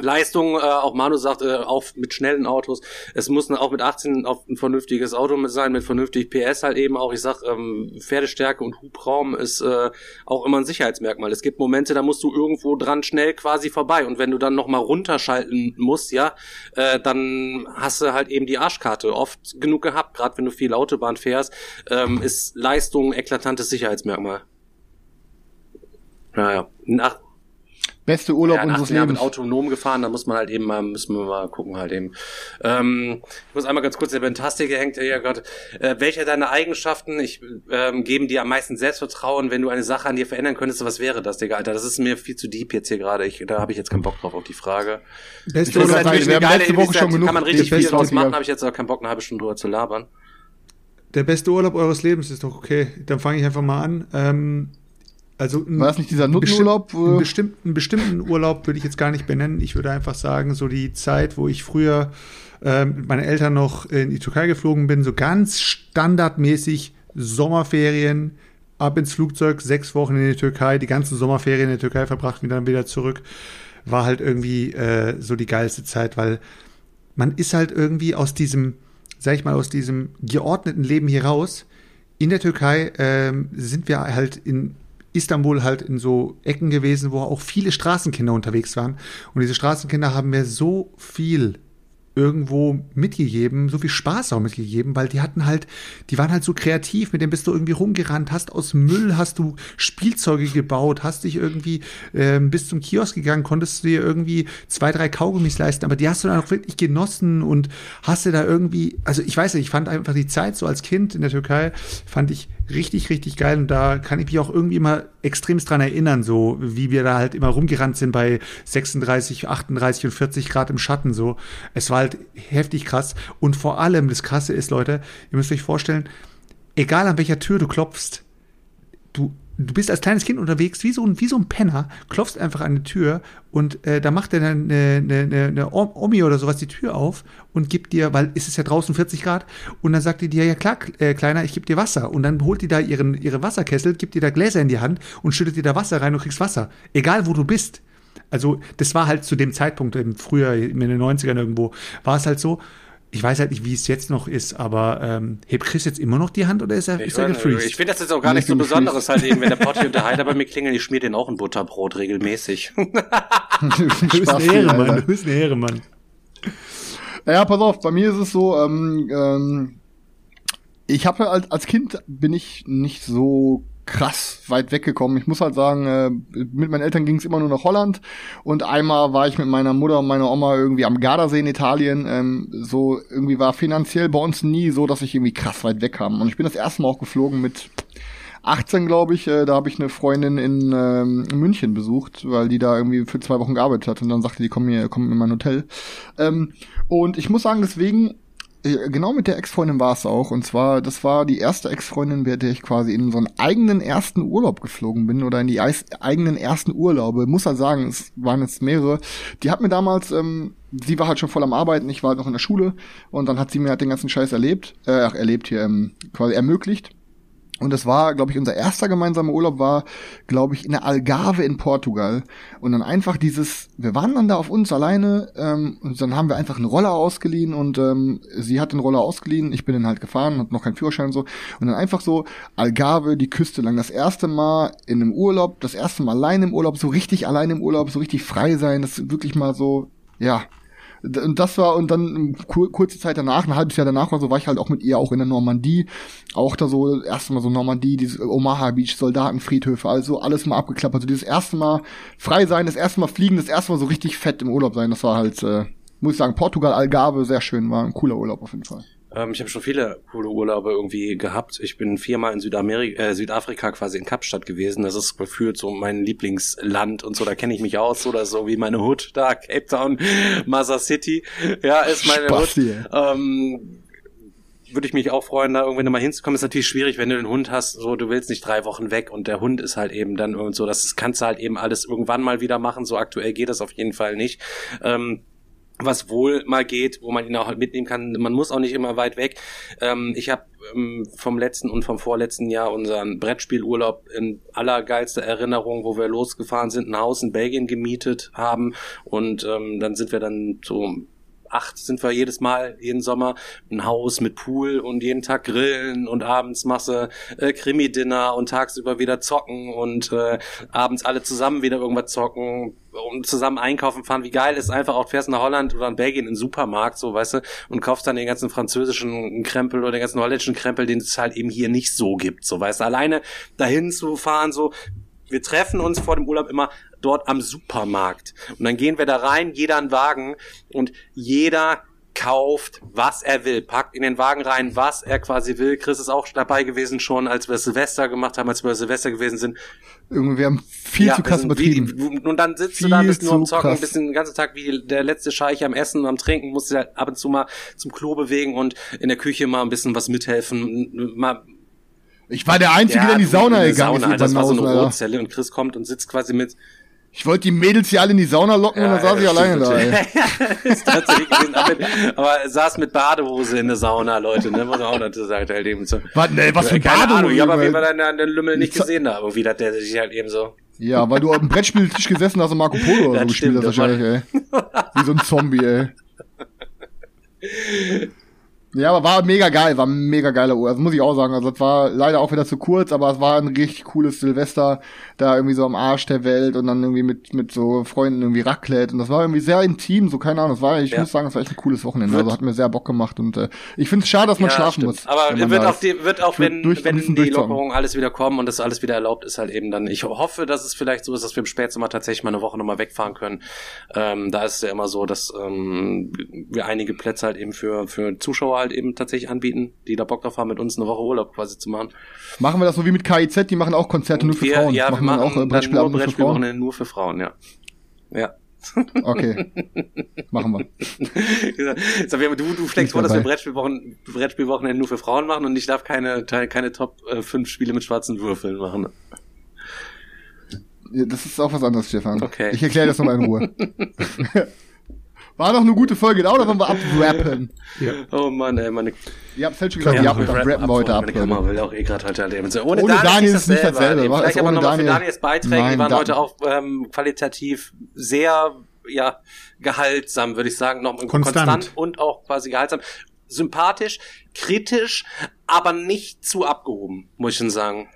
Leistung, äh, auch Manu sagt, äh, auch mit schnellen Autos. Es muss auch mit 18 auf ein vernünftiges Auto sein, mit vernünftig PS halt eben auch. Ich sag, ähm, Pferdestärke und Hubraum ist äh, auch immer ein Sicherheitsmerkmal. Es gibt Momente, da musst du irgendwo dran schnell quasi vorbei. Und wenn du dann nochmal runterschalten musst, ja, äh, dann hast du halt eben die Arschkarte oft genug gehabt, gerade wenn du viel Autobahn fährst, ähm, ist Leistung ein eklatantes Sicherheitsmerkmal. Naja, nach, Beste Urlaub ja, in unseres 18 Jahren mit Lebens. autonom gefahren, da muss man halt eben mal, müssen wir mal gucken halt eben. Ähm, ich muss einmal ganz kurz, der Bentastiker hängt ja gerade. Äh, welche deiner Eigenschaften ich, ähm, geben dir am meisten Selbstvertrauen, wenn du eine Sache an dir verändern könntest, was wäre das, Digga, Alter? Das ist mir viel zu deep jetzt hier gerade. Ich, da habe ich jetzt keinen Bock drauf auf die Frage. Beste gerade natürlich wir haben geile letzte Woche schon genug kann man richtig die viel draus machen, habe ich jetzt aber keinen Bock, eine halbe Stunde drüber zu labern. Der beste Urlaub eures Lebens ist doch okay. Dann fange ich einfach mal an. Ähm, also War das nicht dieser Nuttenurlaub? Einen Äh, bestimmten, bestimmten Urlaub würde ich jetzt gar nicht benennen. Ich würde einfach sagen, so die Zeit, wo ich früher ähm, mit meinen Eltern noch in die Türkei geflogen bin, so ganz standardmäßig Sommerferien, ab ins Flugzeug, sechs Wochen in die Türkei, die ganzen Sommerferien in der Türkei verbracht und dann wieder zurück, war halt irgendwie äh, so die geilste Zeit, weil man ist halt irgendwie aus diesem, sag ich mal, aus diesem geordneten Leben hier raus. In der Türkei ähm, sind wir halt in Istanbul halt in so Ecken gewesen, wo auch viele Straßenkinder unterwegs waren. Und diese Straßenkinder haben mir so viel irgendwo mitgegeben, so viel Spaß auch mitgegeben, weil die hatten halt, die waren halt so kreativ, mit dem bist du irgendwie rumgerannt, hast aus Müll, hast du Spielzeuge gebaut, hast dich irgendwie ähm, bis zum Kiosk gegangen, konntest du dir irgendwie zwei, drei Kaugummis leisten, aber die hast du dann auch wirklich genossen und hast du da irgendwie, also ich weiß nicht, ich fand einfach die Zeit so als Kind in der Türkei, fand ich richtig, richtig geil. Und da kann ich mich auch irgendwie immer extremst dran erinnern, so wie wir da halt immer rumgerannt sind bei 36, 38 und 40 Grad im Schatten, so. Es war halt heftig krass. Und vor allem, das Krasse ist, Leute, ihr müsst euch vorstellen, egal an welcher Tür du klopfst, du du bist als kleines Kind unterwegs, wie so ein, wie so ein Penner, klopfst einfach an die Tür und äh, da macht der eine, eine, eine, eine Omi oder sowas die Tür auf und gibt dir, weil es ist ja draußen 40 Grad, und dann sagt die dir, ja klar, äh, Kleiner, ich gebe dir Wasser. Und dann holt die da ihren, ihre Wasserkessel, gibt dir da Gläser in die Hand und schüttet dir da Wasser rein und kriegst Wasser. Egal wo du bist. Also, das war halt zu dem Zeitpunkt, im Frühjahr, in den 90ern irgendwo, war es halt so, ich weiß halt nicht, wie es jetzt noch ist, aber ähm, hebt Chris jetzt immer noch die Hand oder ist er, ich ist er gefreezed? Ich finde das jetzt auch gar nicht so Besonderes, halt eben, wenn der Potti und der Heider bei mir klingeln, ich schmier den auch ein Butterbrot regelmäßig. du bist eine Ehre, Du bist eine Ehre, Mann. Ja, pass auf, bei mir ist es so, ähm, ähm, ich habe als, als Kind bin ich nicht so krass weit weggekommen. Ich muss halt sagen, äh, mit meinen Eltern ging es immer nur nach Holland und einmal war ich mit meiner Mutter und meiner Oma irgendwie am Gardasee in Italien. Ähm, so irgendwie war finanziell bei uns nie so, dass ich irgendwie krass weit weg kam. Und ich bin das erste Mal auch geflogen mit 18, glaube ich. Äh, da habe ich eine Freundin in, ähm, München besucht, weil die da irgendwie für zwei Wochen gearbeitet hat und dann sagte die, komm hier, komm in mein Hotel. Ähm, und ich muss sagen, deswegen genau mit der Ex-Freundin war es auch. Und zwar, das war die erste Ex-Freundin, mit der ich quasi in so einen eigenen ersten Urlaub geflogen bin oder in die eigenen ersten Urlaube. Muss halt sagen, es waren jetzt mehrere. Die hat mir damals, ähm, sie war halt schon voll am Arbeiten, ich war halt noch in der Schule und dann hat sie mir halt den ganzen Scheiß erlebt, äh, erlebt hier, ähm, quasi ermöglicht. Und das war, glaube ich, unser erster gemeinsamer Urlaub war, glaube ich, in der Algarve in Portugal. Und dann einfach dieses, wir waren dann da auf uns alleine ähm, und dann haben wir einfach einen Roller ausgeliehen und ähm, sie hat den Roller ausgeliehen, ich bin dann halt gefahren, hab noch keinen Führerschein und so. Und dann einfach so Algarve, die Küste lang. Das erste Mal in einem Urlaub, das erste Mal allein im Urlaub, so richtig allein im Urlaub, so richtig frei sein, das wirklich mal so, ja, und das war, und dann kurze Zeit danach, ein halbes Jahr danach war so, war ich halt auch mit ihr auch in der Normandie. Auch da so, erste Mal so Normandie, dieses Omaha Beach, Soldatenfriedhöfe, also alles mal abgeklappert. Also dieses erste Mal frei sein, das erste Mal fliegen, das erste Mal so richtig fett im Urlaub sein. Das war halt, äh, muss ich sagen, Portugal, Algarve, sehr schön, war ein cooler Urlaub auf jeden Fall. Ähm, ich habe schon viele coole Urlaube irgendwie gehabt. Ich bin viermal in Südamerika, äh, Südafrika quasi in Kapstadt gewesen. Das ist gefühlt so mein Lieblingsland und so. Da kenne ich mich aus oder so wie meine Hood da, Cape Town, Masa City. Ja, ist meine Spaß Hood. Ähm, würde ich mich auch freuen, da irgendwann mal hinzukommen. Ist natürlich schwierig, wenn du den Hund hast, so du willst nicht drei Wochen weg und der Hund ist halt eben dann irgend so, das kannst du halt eben alles irgendwann mal wieder machen. So aktuell geht das auf jeden Fall nicht. Ähm, was wohl mal geht, wo man ihn auch halt mitnehmen kann. Man muss auch nicht immer weit weg. Ähm, ich habe ähm, vom letzten und vom vorletzten Jahr unseren Brettspielurlaub in allergeilster Erinnerung, wo wir losgefahren sind, ein Haus in Belgien gemietet haben und ähm, dann sind wir dann so acht sind wir jedes Mal, jeden Sommer, ein Haus mit Pool und jeden Tag grillen und abends du äh, Krimi-Dinner und tagsüber wieder zocken und äh, abends alle zusammen wieder irgendwas zocken und zusammen einkaufen fahren. Wie geil ist einfach auch, fährst nach Holland oder in Belgien in den Supermarkt, so, weißt du, und kaufst dann den ganzen französischen Krempel oder den ganzen holländischen Krempel, den es halt eben hier nicht so gibt, so, weißt du, alleine dahin zu fahren, so, wir treffen uns vor dem Urlaub immer dort am Supermarkt. Und dann gehen wir da rein, jeder einen Wagen und jeder kauft, was er will, packt in den Wagen rein, was er quasi will. Chris ist auch dabei gewesen schon, als wir Silvester gemacht haben, als wir Silvester gewesen sind. Irgendwie, wir haben viel ja, zu krass übertrieben. und dann sitzt viel du da, bist nur am Zocken, krass. bist den ganzen Tag wie der letzte Scheich am Essen und am Trinken, musst du halt ab und zu mal zum Klo bewegen und in der Küche mal ein bisschen was mithelfen, mal ich war der Einzige, ja, der in die Sauna gegangen ist. Das war so eine Rotzelle und Chris kommt und sitzt quasi mit ich wollte die Mädels hier alle in die Sauna locken ja, und dann saß ich alleine da. Ey. ist tatsächlich gewesen, aber, aber er saß mit Badehose in der Sauna, Leute, ne? Muss man auch dazu sagen, halt eben so. Was, ne, was für Keine Badehose? Ahnung, ich habe auf jeden Fall den, den Lümmel nicht gesehen da, irgendwie, dass der sich halt eben so. Ja, weil du auf dem Brettspieltisch gesessen hast und Marco Polo oder so gespielt hast wahrscheinlich, ey. Wie so ein Zombie, ey. Ja, aber war mega geil, war ein mega geiler Uhr. Also muss ich auch sagen. Also es war leider auch wieder zu kurz, aber es war ein richtig cooles Silvester, da irgendwie so am Arsch der Welt und dann irgendwie mit, mit so Freunden irgendwie Raclette. Und das war irgendwie sehr intim, so keine Ahnung. Das war, ich Ja. muss sagen, das war echt ein cooles Wochenende. Also hat mir sehr Bock gemacht und äh, ich finde es schade, dass man Ja, schlafen stimmt. muss. Aber wird auch, die, wird auch wenn, durch- wenn die. Lockerungen alles wieder kommen und das alles wieder erlaubt ist, halt eben dann. Ich hoffe, dass es vielleicht so ist, dass wir im Spätsommer tatsächlich mal eine Woche nochmal wegfahren können. Ähm, da ist es ja immer so, dass ähm, wir einige Plätze halt eben für, für Zuschauer halt eben tatsächlich anbieten, die da Bock drauf haben, mit uns eine Woche Urlaub quasi zu machen. Machen wir das so wie mit KIZ, die machen auch Konzerte nur für wir, Frauen. ja, wir machen dann machen auch äh, dann nur Brettspielabend nur für Frauen. Nur für Frauen, ja. Ja. Okay. machen wir. so, wir- du, du schlägst vor, dass wir. Brettspielwochen, Brettspielwochenende nur für Frauen machen und ich darf keine, keine Top 5 Spiele mit schwarzen Würfeln machen. Das ist auch was anderes, Stefan. Okay. Ich erkläre das nochmal in Ruhe. War doch eine gute Folge, da oder wollen wir abrappen? Oh Mann, ey, meine, Ihr habt selbst schon gesagt, Ja, ja, wir dann rappen wir heute ab. Meine Kamera will auch eh gerade heute erleben. So, Ohne, Ohne Daniel, Daniel ist nicht dasselbe, wa? Vielleicht Also aber nochmal für Daniel- Daniels Beiträge, Nein, die waren da- heute auch ähm, qualitativ sehr, ja, gehaltsam, würde ich sagen, noch Konstant. und auch quasi gehaltsam. Sympathisch, kritisch, aber nicht zu abgehoben, muss ich schon sagen.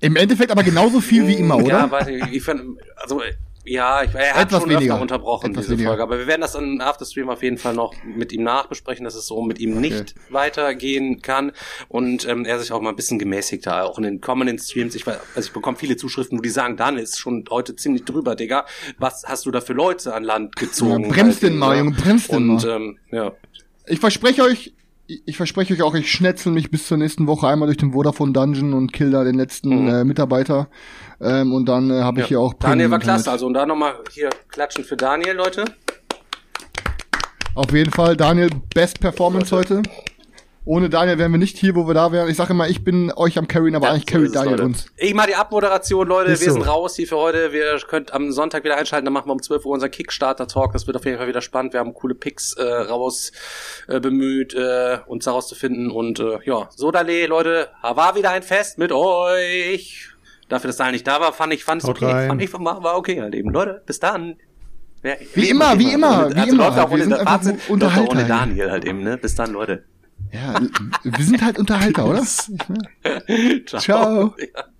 Im Endeffekt aber genauso viel wie immer, oder? Ja, weiß nicht, ich fand, also, ja, ich, er hat Etwas schon weniger. öfter unterbrochen, Etwas diese weniger. Folge. Aber wir werden das im Afterstream auf jeden Fall noch mit ihm nachbesprechen, dass es so mit ihm nicht weitergehen kann und ähm, er sich auch mal ein bisschen gemäßigter, auch in den kommenden Streams. Ich, weiß, also ich bekomme viele Zuschriften, wo die sagen, Dan ist schon heute ziemlich drüber, Digga. Was hast du da für Leute an Land gezogen? Ja, bremst den mal? Junge, bremst den Und mal. ähm, ja, Ich verspreche euch, ich verspreche euch auch, ich schnetzel mich bis zur nächsten Woche einmal durch den Vodafone Dungeon und kill da den letzten Mhm. äh, Mitarbeiter. Ähm, und dann äh, habe ich ja. hier auch Daniel war klasse, also und da nochmal hier klatschen für Daniel, Leute. Auf jeden Fall, Daniel, Best Performance heute. Ohne Daniel wären wir nicht hier, wo wir da wären. Ich sage immer, ich bin euch am Carryen, aber Ja, eigentlich so es, Daniel Leute. uns. Ich mach die Abmoderation, Leute. Ist wir so. sind raus hier für heute. Wir könnt am Sonntag wieder einschalten. Dann machen wir um 12 Uhr unser Kickstarter-Talk. Das wird auf jeden Fall wieder spannend. Wir haben coole Picks äh, raus äh, bemüht, äh, uns daraus zu finden. Und äh, ja, Sodale, Leute, war wieder ein Fest mit euch. Dafür, dass Daniel nicht da war, fand ich, fand es okay. rein. Fand ich, war okay halt eben. Leute, bis dann. Ja, Wie immer, wie immer, Ohne- wie also immer. läuft auch Wir ohne, Fazit, läuft auch Unterhalter ohne. Daniel halt eben, ne? Bis dann, Leute. Ja, wir sind halt Unterhalter, oder? Ciao. Ciao. Ja.